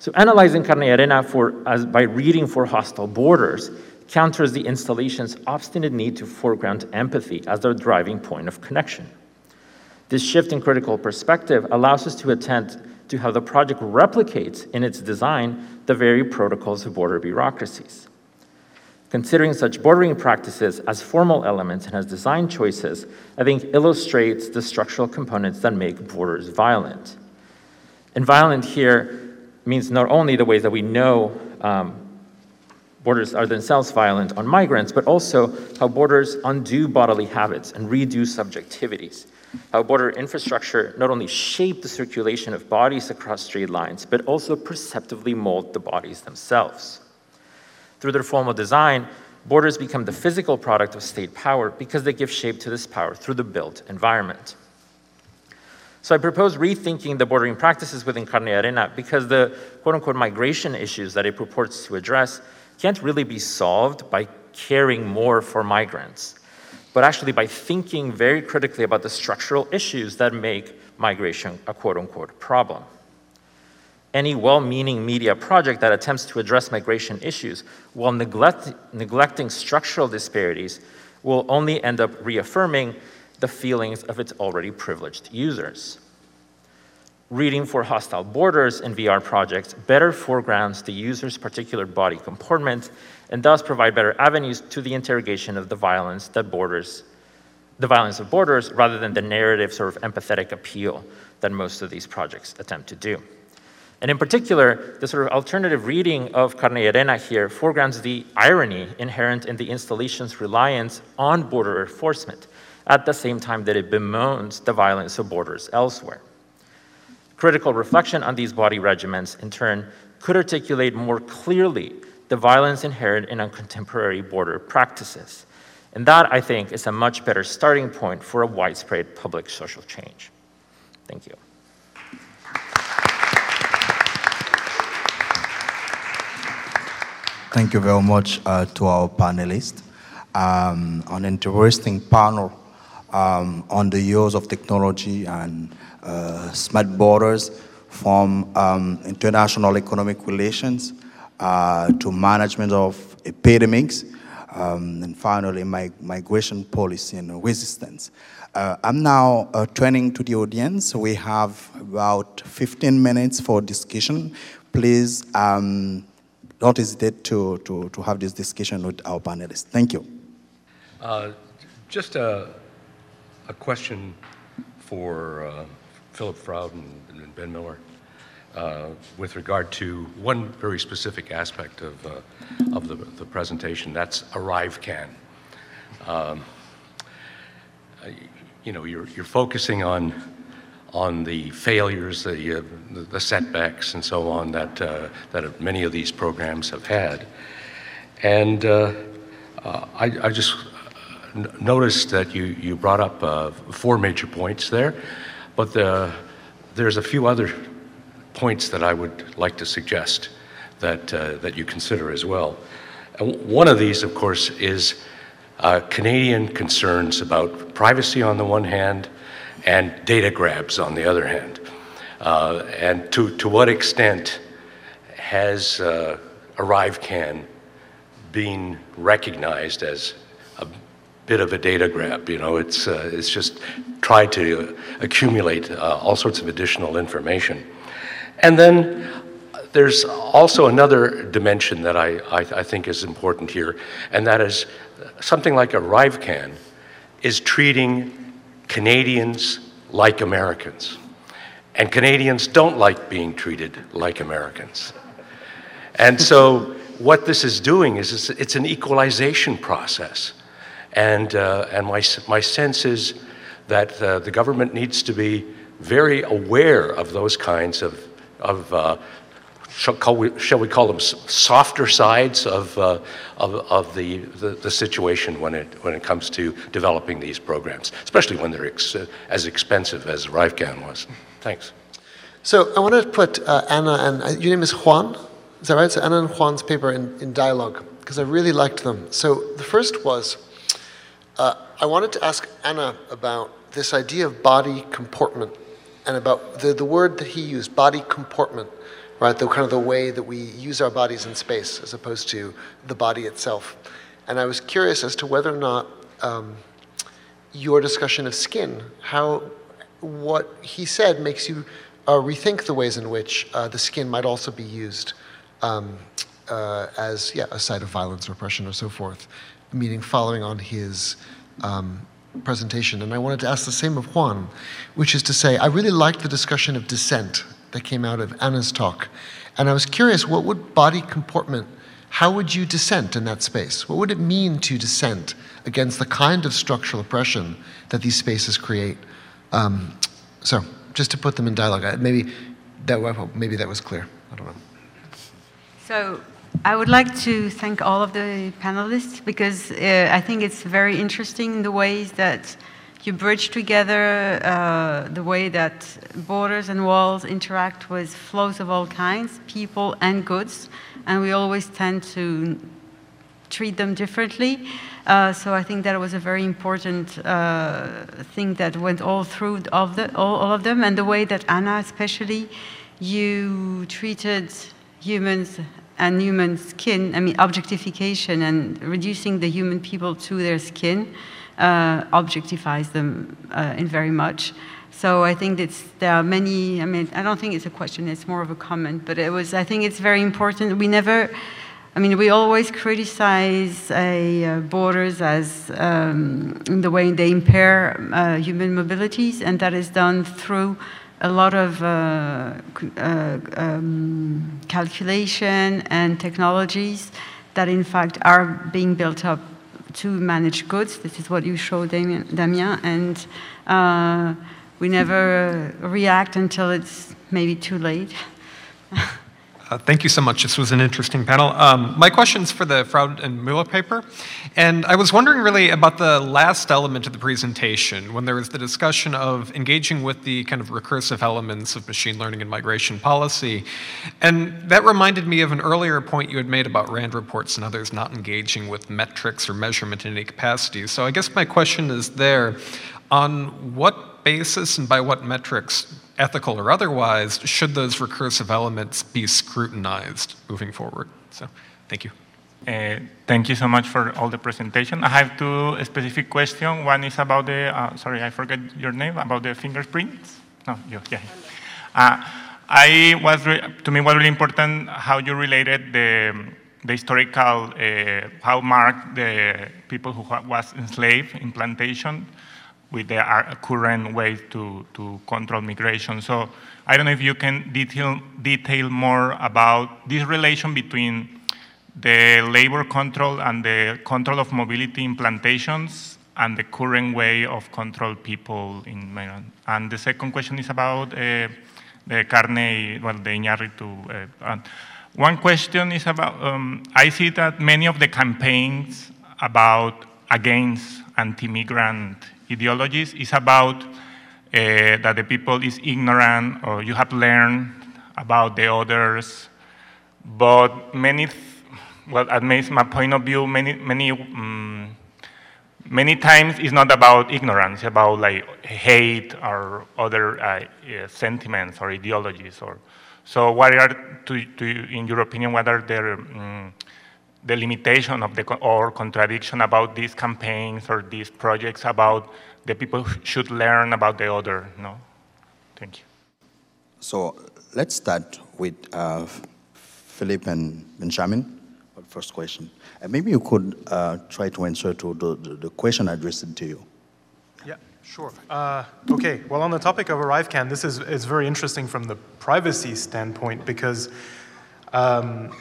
So analyzing Carne Arena for, as, by reading for hostile borders counters the installation's obstinate need to foreground empathy as their driving point of connection. This shift in critical perspective allows us to attend to how the project replicates in its design the very protocols of border bureaucracies. Considering such bordering practices as formal elements and as design choices, I think illustrates the structural components that make borders violent. And violent here means not only the ways that we know um, borders are themselves violent on migrants, but also how borders undo bodily habits and redo subjectivities. How border infrastructure not only shape the circulation of bodies across straight lines, but also perceptively mold the bodies themselves. Through their formal design, borders become the physical product of state power because they give shape to this power through the built environment. So I propose rethinking the bordering practices within Carne Arena because the quote unquote migration issues that it purports to address can't really be solved by caring more for migrants, but actually by thinking very critically about the structural issues that make migration a quote unquote problem. Any well meaning media project that attempts to address migration issues while neglect, neglecting structural disparities will only end up reaffirming the feelings of its already privileged users. Reading for hostile borders in VR projects better foregrounds the user's particular body comportment and thus provide better avenues to the interrogation of the violence that borders, the violence of borders rather than the narrative sort of empathetic appeal that most of these projects attempt to do. And in particular, the sort of alternative reading of Carne Arena here foregrounds the irony inherent in the installation's reliance on border enforcement at the same time that it bemoans the violence of borders elsewhere. Critical reflection on these body regiments, in turn, could articulate more clearly the violence inherent in contemporary border practices. And that, I think, is a much better starting point for a widespread public social change. Thank you. Thank you very much uh, to our panelists. Um, an interesting panel um, on the use of technology and uh, smart borders from um, international economic relations uh, to management of epidemics, um, and finally my migration policy and resistance. Uh, I'm now uh, turning to the audience. We have about 15 minutes for discussion. Please um, don't hesitate to, to, to have this discussion with our panelists. Thank you. Uh, Just a, a question for uh, Philip Frowd and, and Ben Muller uh, with regard to one very specific aspect of, uh, of the, the presentation. That's ArriveCAN. Um, you know, you're, you're focusing on, on the failures, the, uh, the setbacks, and so on that, uh, that many of these programs have had. And uh, uh I, I, just noticed that you, you brought up four major points there, but the, there's a few other points that I would like to suggest that, uh, that you consider as well. And one of these, of course, is uh, Canadian concerns about privacy on the one hand and data grabs on the other hand. Uh, and to, to what extent has uh, ArriveCAN been recognized as a bit of a data grab? You know, it's, uh, it's just tried to accumulate uh, all sorts of additional information. And then there's also another dimension that I, I, I, think is important here, and that is something like ArriveCAN is treating Canadians like Americans. And Canadians don't like being treated like Americans. And so what this is doing is it's, an equalization process. And, uh, and my, my sense is that uh, the government needs to be very aware of those kinds of, of uh, shall, we, shall we call them softer sides of, uh, of, of the, the, the, situation when it, when it comes to developing these programs, especially when they're ex as expensive as ArriveCAN was. Thanks. So I want to put uh, Anna and uh, your name is Juan, is that right? So Anna and Juan's paper in, in dialogue because I really liked them. So the first was uh, I wanted to ask Anna about this idea of body comportment and about the, the word that he used, body comportment right? The kind of the way that we use our bodies in space as opposed to the body itself. And I was curious as to whether or not um, your discussion of skin, how what he said makes you uh, rethink the ways in which uh, the skin might also be used um, uh, as yeah a site of violence, repression, or so forth. Meaning, following on his um, presentation, and I wanted to ask the same of Juan, which is to say, I really liked the discussion of dissent that came out of Anna's talk. And I was curious, what would body comportment, how would you dissent in that space? What would it mean to dissent against the kind of structural oppression that these spaces create? Um, so, just to put them in dialogue, maybe that, maybe that was clear. I don't know. So, I would like to thank all of the panelists because uh, I think it's very interesting the ways that you bridge together uh, the way that borders and walls interact with flows of all kinds, people and goods, and we always tend to treat them differently. Uh, so I think that was a very important uh, thing that went all through of the, all, all of them, and the way that Anna, especially, you treated humans and human skin, I mean, objectification and reducing the human people to their skin uh, objectifies them uh, in very much. So I think it's, there are many, I mean, I don't think it's a question, it's more of a comment, but it was, I think it's very important. We never, I mean, we always criticize uh, borders as um, in the way they impair uh, human mobilities, and that is done through a lot of uh, uh, um, calculation and technologies that, in fact, are being built up to manage goods. This is what you showed, Damien, and uh, we never react until it's maybe too late. Uh, thank you so much. This was an interesting panel. Um, my question's for the Frowd and Muller paper. And I was wondering really about the last element of the presentation when there was the discussion of engaging with the kind of recursive elements of machine learning and migration policy. And that reminded me of an earlier point you had made about RAND reports and others not engaging with metrics or measurement in any capacity. So I guess my question is there on what basis and by what metrics ethical or otherwise, should those recursive elements be scrutinized moving forward? So, thank you. Uh, thank you so much for all the presentation. I have two specific questions. One is about the, uh, sorry, I forget your name, about the fingerprints. No, you, yeah. Uh, I was, to me, was really important how you related the, the historical, uh, how marked the people who was enslaved in plantation with the current ways to, to control migration. So I don't know if you can detail, detail more about this relation between the labor control and the control of mobility in plantations and the current way of control people in Maryland. And the second question is about uh, the carne, well, the Iñárritu. Uh, one question is about, um, I see that many of the campaigns about against anti-migrant ideologies is about uh, that the people is ignorant or you have learned about the others, but many, well, at least my point of view, many, many, um, many times it's not about ignorance, it's about like hate or other uh, sentiments or ideologies. Or so, what are, to, to, in your opinion, what are the um, the limitation of the or contradiction about these campaigns or these projects about the people should learn about the other. No, thank you. So let's start with uh, Philip and Benjamin. First question, and maybe you could uh, try to answer to the, the, the, question addressed to you. Yeah, sure. Uh, okay. Well, on the topic of ArriveCAN, this is is very interesting from the privacy standpoint because. Um,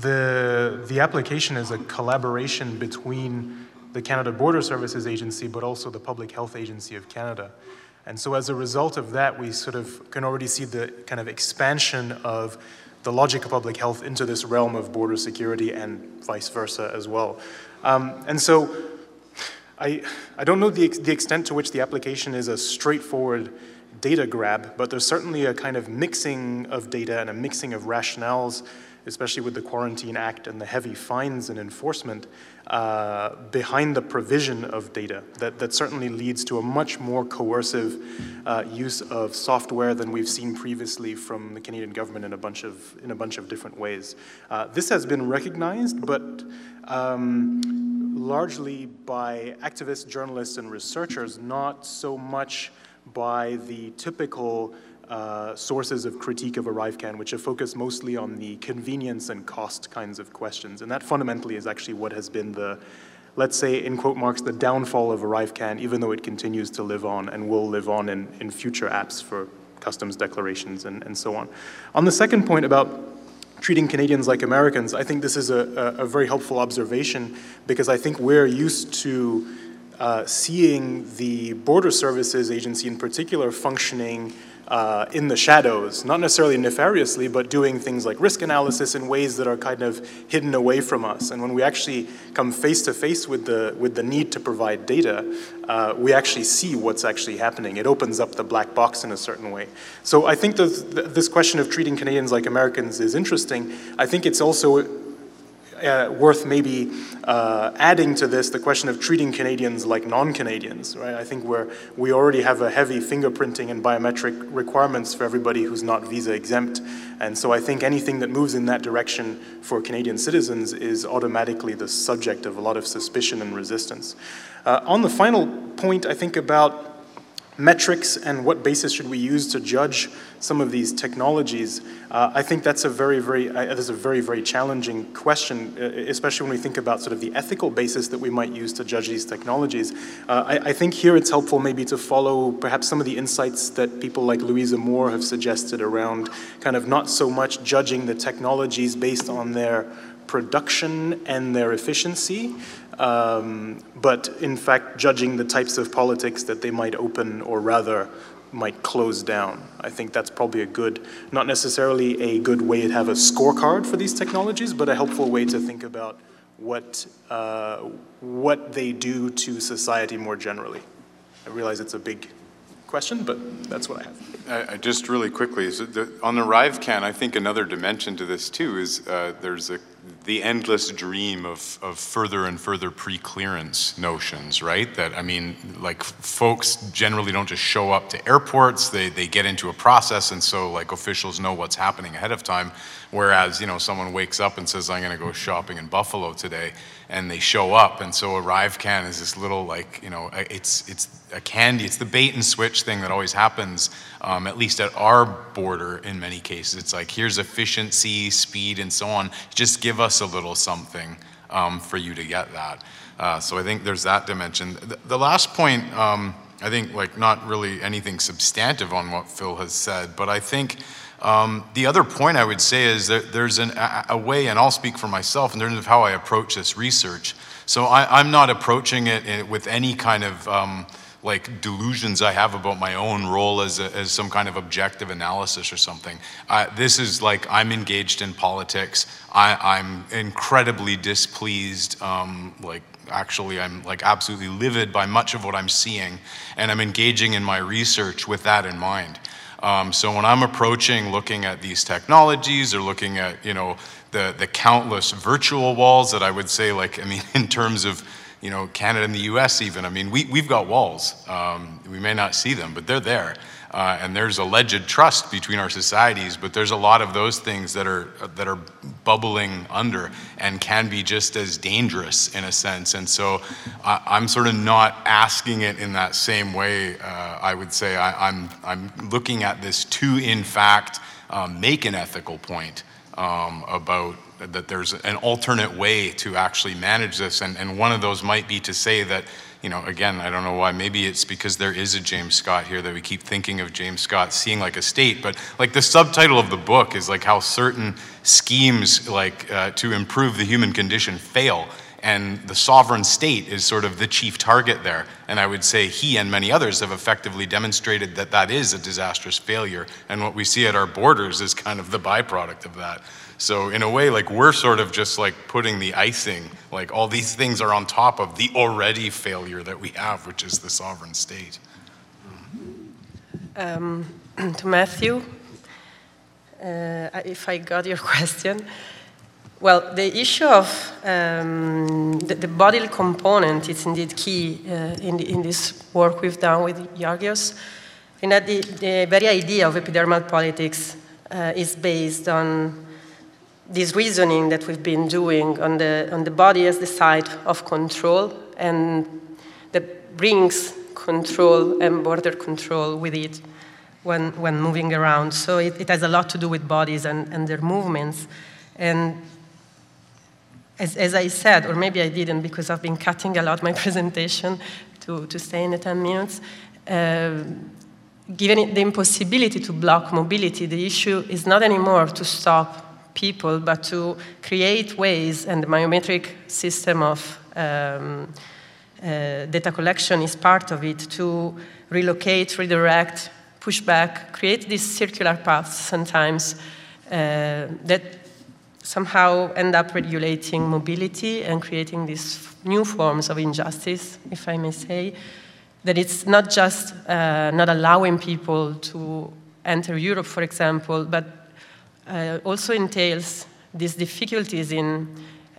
the, the application is a collaboration between the Canada Border Services Agency, but also the Public Health Agency of Canada. And so as a result of that, we sort of can already see the kind of expansion of the logic of public health into this realm of border security and vice versa as well. Um, and so I, I don't know the, the extent to which the application is a straightforward data grab, but there's certainly a kind of mixing of data and a mixing of rationales especially with the Quarantine Act and the heavy fines and enforcement uh, behind the provision of data. That, that certainly leads to a much more coercive uh, use of software than we've seen previously from the Canadian government in a bunch of, in a bunch of different ways. Uh, this has been recognized, but um, largely by activists, journalists, and researchers, not so much by the typical uh, sources of critique of ArriveCAN, which have focused mostly on the convenience and cost kinds of questions. And that fundamentally is actually what has been the, let's say, in quote marks, the downfall of ArriveCAN, even though it continues to live on and will live on in, in future apps for customs declarations and, and so on. On the second point about treating Canadians like Americans, I think this is a, a, a very helpful observation because I think we're used to uh, seeing the Border Services Agency in particular functioning uh, in the shadows, not necessarily nefariously, but doing things like risk analysis in ways that are kind of hidden away from us. And when we actually come face to face with the, with the need to provide data, uh, we actually see what's actually happening. It opens up the black box in a certain way. So I think this, this question of treating Canadians like Americans is interesting. I think it's also uh, worth maybe uh, adding to this the question of treating Canadians like non-Canadians, right? I think we're, we already have a heavy fingerprinting and biometric requirements for everybody who's not visa exempt. And so I think anything that moves in that direction for Canadian citizens is automatically the subject of a lot of suspicion and resistance. Uh, on the final point, I think about metrics and what basis should we use to judge some of these technologies, uh, I think that's a very, very, uh, that is a very, very challenging question, uh, especially when we think about sort of the ethical basis that we might use to judge these technologies. Uh, I, I, think here it's helpful maybe to follow perhaps some of the insights that people like Louise Amoore have suggested around kind of not so much judging the technologies based on their production and their efficiency, um, but in fact judging the types of politics that they might open or rather might close down. I think that's probably a good, not necessarily a good way to have a scorecard for these technologies, but a helpful way to think about what, uh, what they do to society more generally. I realize it's a big question, but that's what I have. I, just really quickly, so the, on the ArriveCAN, I think another dimension to this too is uh, there's a the endless dream of, of further and further pre-clearance notions, right? That, I mean, like folks generally don't just show up to airports, they, they get into a process and so like officials know what's happening ahead of time. Whereas, you know, someone wakes up and says, I'm gonna go shopping in Buffalo today and they show up. And so ArriveCAN is this little like, you know, it's, it's a candy, it's the bait and switch thing that always happens, um, at least at our border in many cases. It's like, here's efficiency, speed, and so on. Just give us us a little something um, for you to get that. Uh, so I think there's that dimension. The, the last point, um, I think, like not really anything substantive on what Phil has said, but I think um, the other point I would say is that there's an, a, a, way, and I'll speak for myself in terms of how I approach this research. So I, am not approaching it in, with any kind of um, like delusions I have about my own role as, a, as some kind of objective analysis or something. Uh, this is like I'm engaged in politics. I, am incredibly displeased, um, like actually i'm like absolutely livid by much of what i'm seeing and i'm engaging in my research with that in mind um, so when i'm approaching looking at these technologies or looking at you know the, the countless virtual walls that i would say like i mean in terms of you know canada and the us even i mean we, we've got walls um, we may not see them but they're there uh, and there's alleged trust between our societies, but there's a lot of those things that are that are bubbling under and can be just as dangerous in a sense. And so, I'm sort of not asking it in that same way. Uh, I would say I, am I'm, I'm looking at this to, in fact, um, make an ethical point um, about that there's an alternate way to actually manage this, and, and one of those might be to say that you know, again, I don't know why. Maybe it's because there is a James Scott here that we keep thinking of James Scott seeing like a state. But like the subtitle of the book is like how certain schemes like uh, to improve the human condition fail. And the sovereign state is sort of the chief target there. And I would say he and many others have effectively demonstrated that that is a disastrous failure. And what we see at our borders is kind of the byproduct of that. So in a way, like we're sort of just like putting the icing, like all these things are on top of the already failure that we have, which is the sovereign state. Um, to Matthew, uh, if I got your question, well, the issue of um, the, the, bodily component is indeed key uh, in, the, in, this work we've done with Georgios. In that the, the very idea of epidermal politics uh, is based on this reasoning that we've been doing on the, on the body as the site of control and that brings control and border control with it when, when moving around. So it, it has a lot to do with bodies and, and their movements. And as, as I said, or maybe I didn't because I've been cutting a lot my presentation to, to stay in the 10 minutes, uh, given the impossibility to block mobility, the issue is not anymore to stop people, but to create ways, and the biometric system of um, uh, data collection is part of it, to relocate, redirect, push back, create these circular paths sometimes uh, that somehow end up regulating mobility and creating these new forms of injustice, if I may say, that it's not just uh, not allowing people to enter Europe, for example, but uh, also entails these difficulties in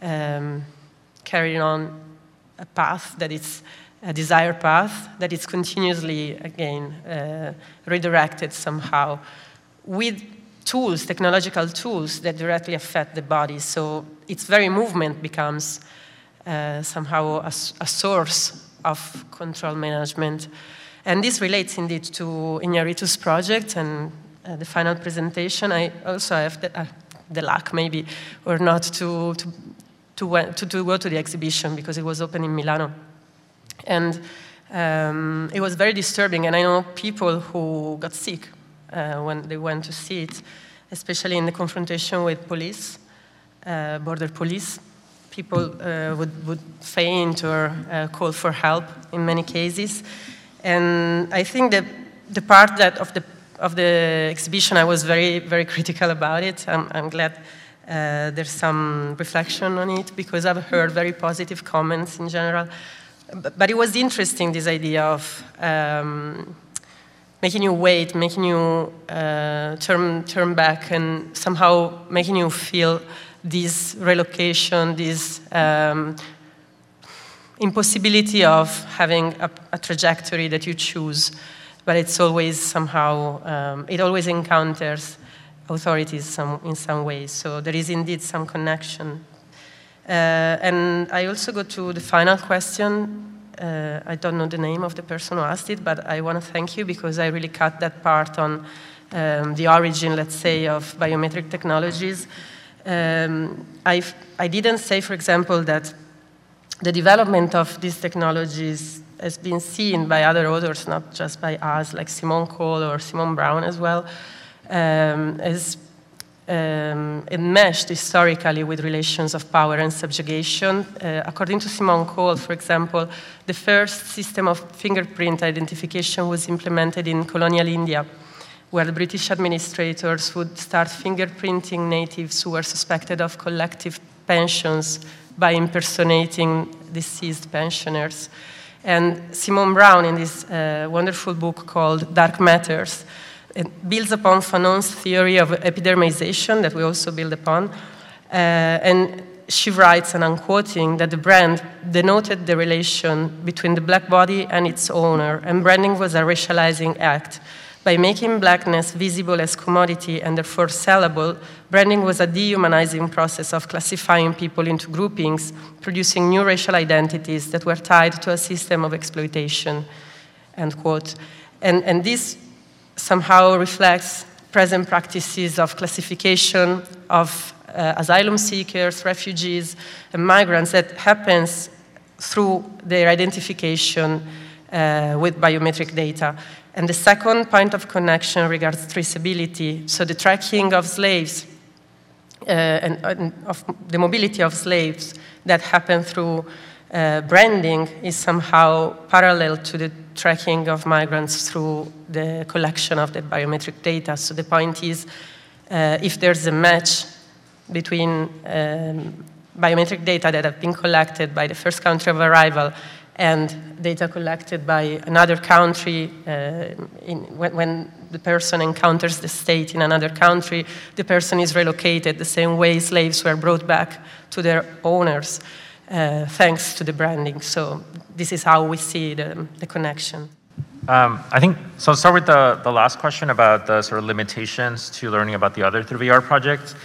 um, carrying on a path that is a desired path that is continuously, again, uh, redirected somehow with tools, technological tools that directly affect the body. So its very movement becomes uh, somehow a, a, source of control management. And this relates indeed to Iñárritu's project and uh, the final presentation, I also have the, uh, the luck, maybe, or not, to, to, to, to, to, go to the exhibition because it was open in Milano. And um, it was very disturbing, and I know people who got sick uh, when they went to see it, especially in the confrontation with police, uh, border police. People uh, would, would faint or uh, call for help in many cases. And I think that the part that of the of the exhibition, I was very, very critical about it. I'm, I'm glad uh, there's some reflection on it because I've heard very positive comments in general. But, but it was interesting, this idea of um, making you wait, making you uh, turn, turn back, and somehow making you feel this relocation, this um, impossibility of having a, a trajectory that you choose but it's always somehow, um, it always encounters authorities some, in some ways. So there is indeed some connection. Uh, and I also go to the final question. Uh, I don't know the name of the person who asked it, but I want to thank you because I really cut that part on um, the origin, let's say, of biometric technologies. Um, I, I didn't say, for example, that the development of these technologies has been seen by other authors, not just by us, like Simon Cole or Simone Browne as well, um, as um, enmeshed historically with relations of power and subjugation. Uh, according to Simon Cole, for example, the first system of fingerprint identification was implemented in colonial India, where the British administrators would start fingerprinting natives who were suspected of collective pensions by impersonating deceased pensioners. And Simone Browne, in this uh, wonderful book called Dark Matters, builds upon Fanon's theory of epidermization that we also build upon. Uh, and she writes, and I'm quoting, that the brand denoted the relation between the black body and its owner, and branding was a racializing act. By making blackness visible as commodity and therefore sellable, branding was a dehumanizing process of classifying people into groupings, producing new racial identities that were tied to a system of exploitation. End quote. And, and this somehow reflects present practices of classification of uh, asylum seekers, refugees, and migrants that happens through their identification uh, with biometric data. And the second point of connection regards traceability. So the tracking of slaves uh, and, and, of the mobility of slaves that happen through uh, branding is somehow parallel to the tracking of migrants through the collection of the biometric data. So the point is, uh, if there's a match between um, biometric data that have been collected by the first country of arrival and data collected by another country, uh, in, when, when, the person encounters the state in another country, the person is relocated the same way slaves were brought back to their owners uh, thanks to the branding. So this is how we see the, the connection. Um, I think, so I'll start with the, the last question about the sort of limitations to learning about the other 3VR projects.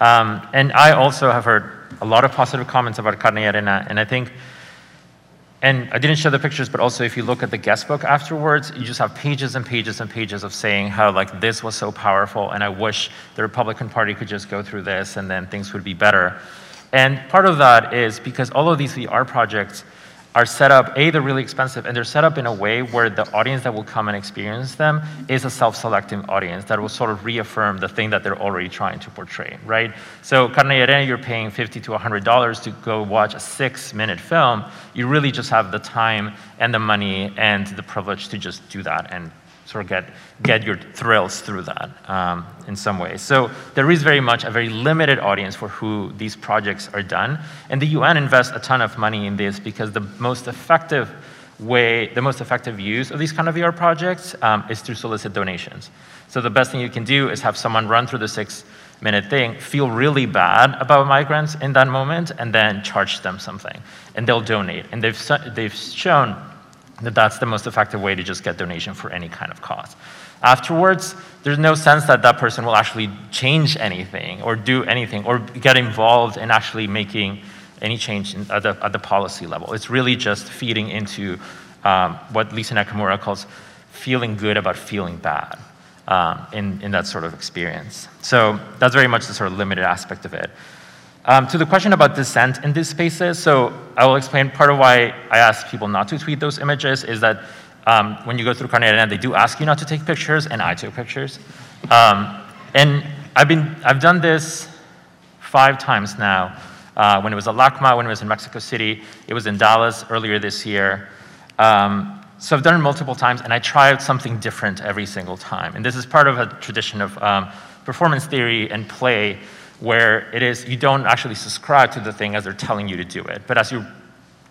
Um, and I also have heard a lot of positive comments about Carne Arena, and I think, and I didn't show the pictures, but also if you look at the guest book afterwards, you just have pages and pages and pages of saying how like this was so powerful, and I wish the Republican Party could just go through this and then things would be better. And part of that is because all of these VR projects are set up, A, they're really expensive, and they're set up in a way where the audience that will come and experience them is a self-selecting audience that will sort of reaffirm the thing that they're already trying to portray, right? So Carne Arena, you're paying 50 to $100 to go watch a six-minute film. You really just have the time and the money and the privilege to just do that and sort of get, get your thrills through that um, in some ways. So there is very much a very limited audience for who these projects are done. And the UN invests a ton of money in this because the most effective way, the most effective use of these kind of VR projects um, is through solicit donations. So the best thing you can do is have someone run through the six minute thing, feel really bad about migrants in that moment, and then charge them something. And they'll donate. And they've, they've shown that's the most effective way to just get donation for any kind of cause. Afterwards, there's no sense that that person will actually change anything or do anything or get involved in actually making any change in, at, the, at the policy level. It's really just feeding into um, what Lisa Nakamura calls feeling good about feeling bad um, in, in that sort of experience. So that's very much the sort of limited aspect of it. Um, to the question about dissent in these spaces, so I will explain part of why I ask people not to tweet those images is that um, when you go through Carne they do ask you not to take pictures, and I took pictures. Um, and I've, been, I've done this five times now. Uh, when it was at LACMA, when it was in Mexico City, it was in Dallas earlier this year. Um, so I've done it multiple times, and I try out something different every single time. And this is part of a tradition of um, performance theory and play where it is you don't actually subscribe to the thing as they're telling you to do it, but as you're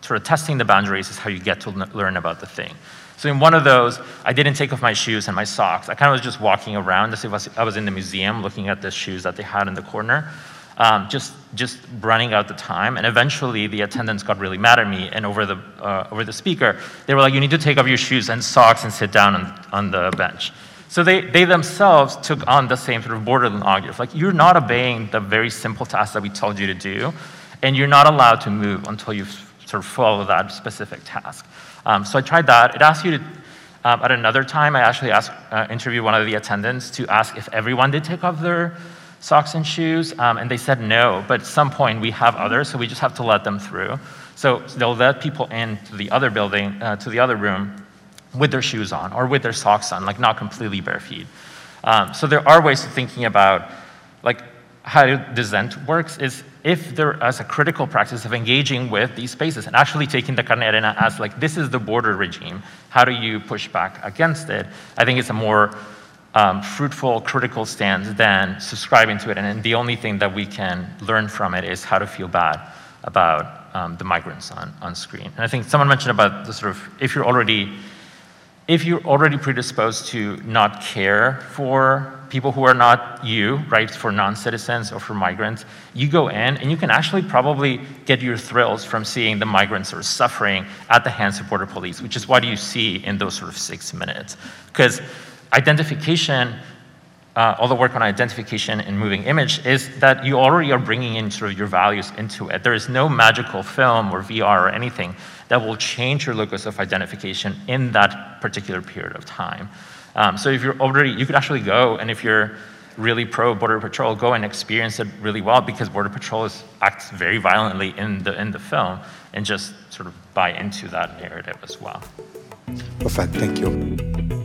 sort of testing the boundaries is how you get to learn about the thing. So in one of those, I didn't take off my shoes and my socks. I kind of was just walking around as if I was in the museum looking at the shoes that they had in the corner, um, just, just running out the time. And eventually the attendants got really mad at me and over the, uh, over the speaker, they were like, you need to take off your shoes and socks and sit down on, on the bench. So they, they themselves took on the same sort of borderline argument. Like, you're not obeying the very simple task that we told you to do, and you're not allowed to move until you sort of follow that specific task. Um, so I tried that. It asked you to, um, at another time, I actually asked, uh, interviewed one of the attendants to ask if everyone did take off their socks and shoes, um, and they said no. But at some point, we have others, so we just have to let them through. So they'll let people in to the other building, uh, to the other room, with their shoes on or with their socks on, like not completely bare feet. Um, so there are ways of thinking about, like how dissent works is if there is a critical practice of engaging with these spaces and actually taking the carne arena as like this is the border regime, how do you push back against it? I think it's a more um, fruitful, critical stance than subscribing to it. And, and, the only thing that we can learn from it is how to feel bad about um, the migrants on, on screen. And I think someone mentioned about the sort of if you're already if you're already predisposed to not care for people who are not you, right, for non-citizens or for migrants, you go in and you can actually probably get your thrills from seeing the migrants are suffering at the hands of border police, which is what you see in those sort of six minutes. Because identification uh, all the work on identification and moving image is that you already are bringing in sort of your values into it. There is no magical film or VR or anything that will change your locus of identification in that particular period of time. Um, so if you're already, you could actually go, and if you're really pro Border Patrol, go and experience it really well because Border Patrol is, acts very violently in the, in the film and just sort of buy into that narrative as well. Perfect, thank you.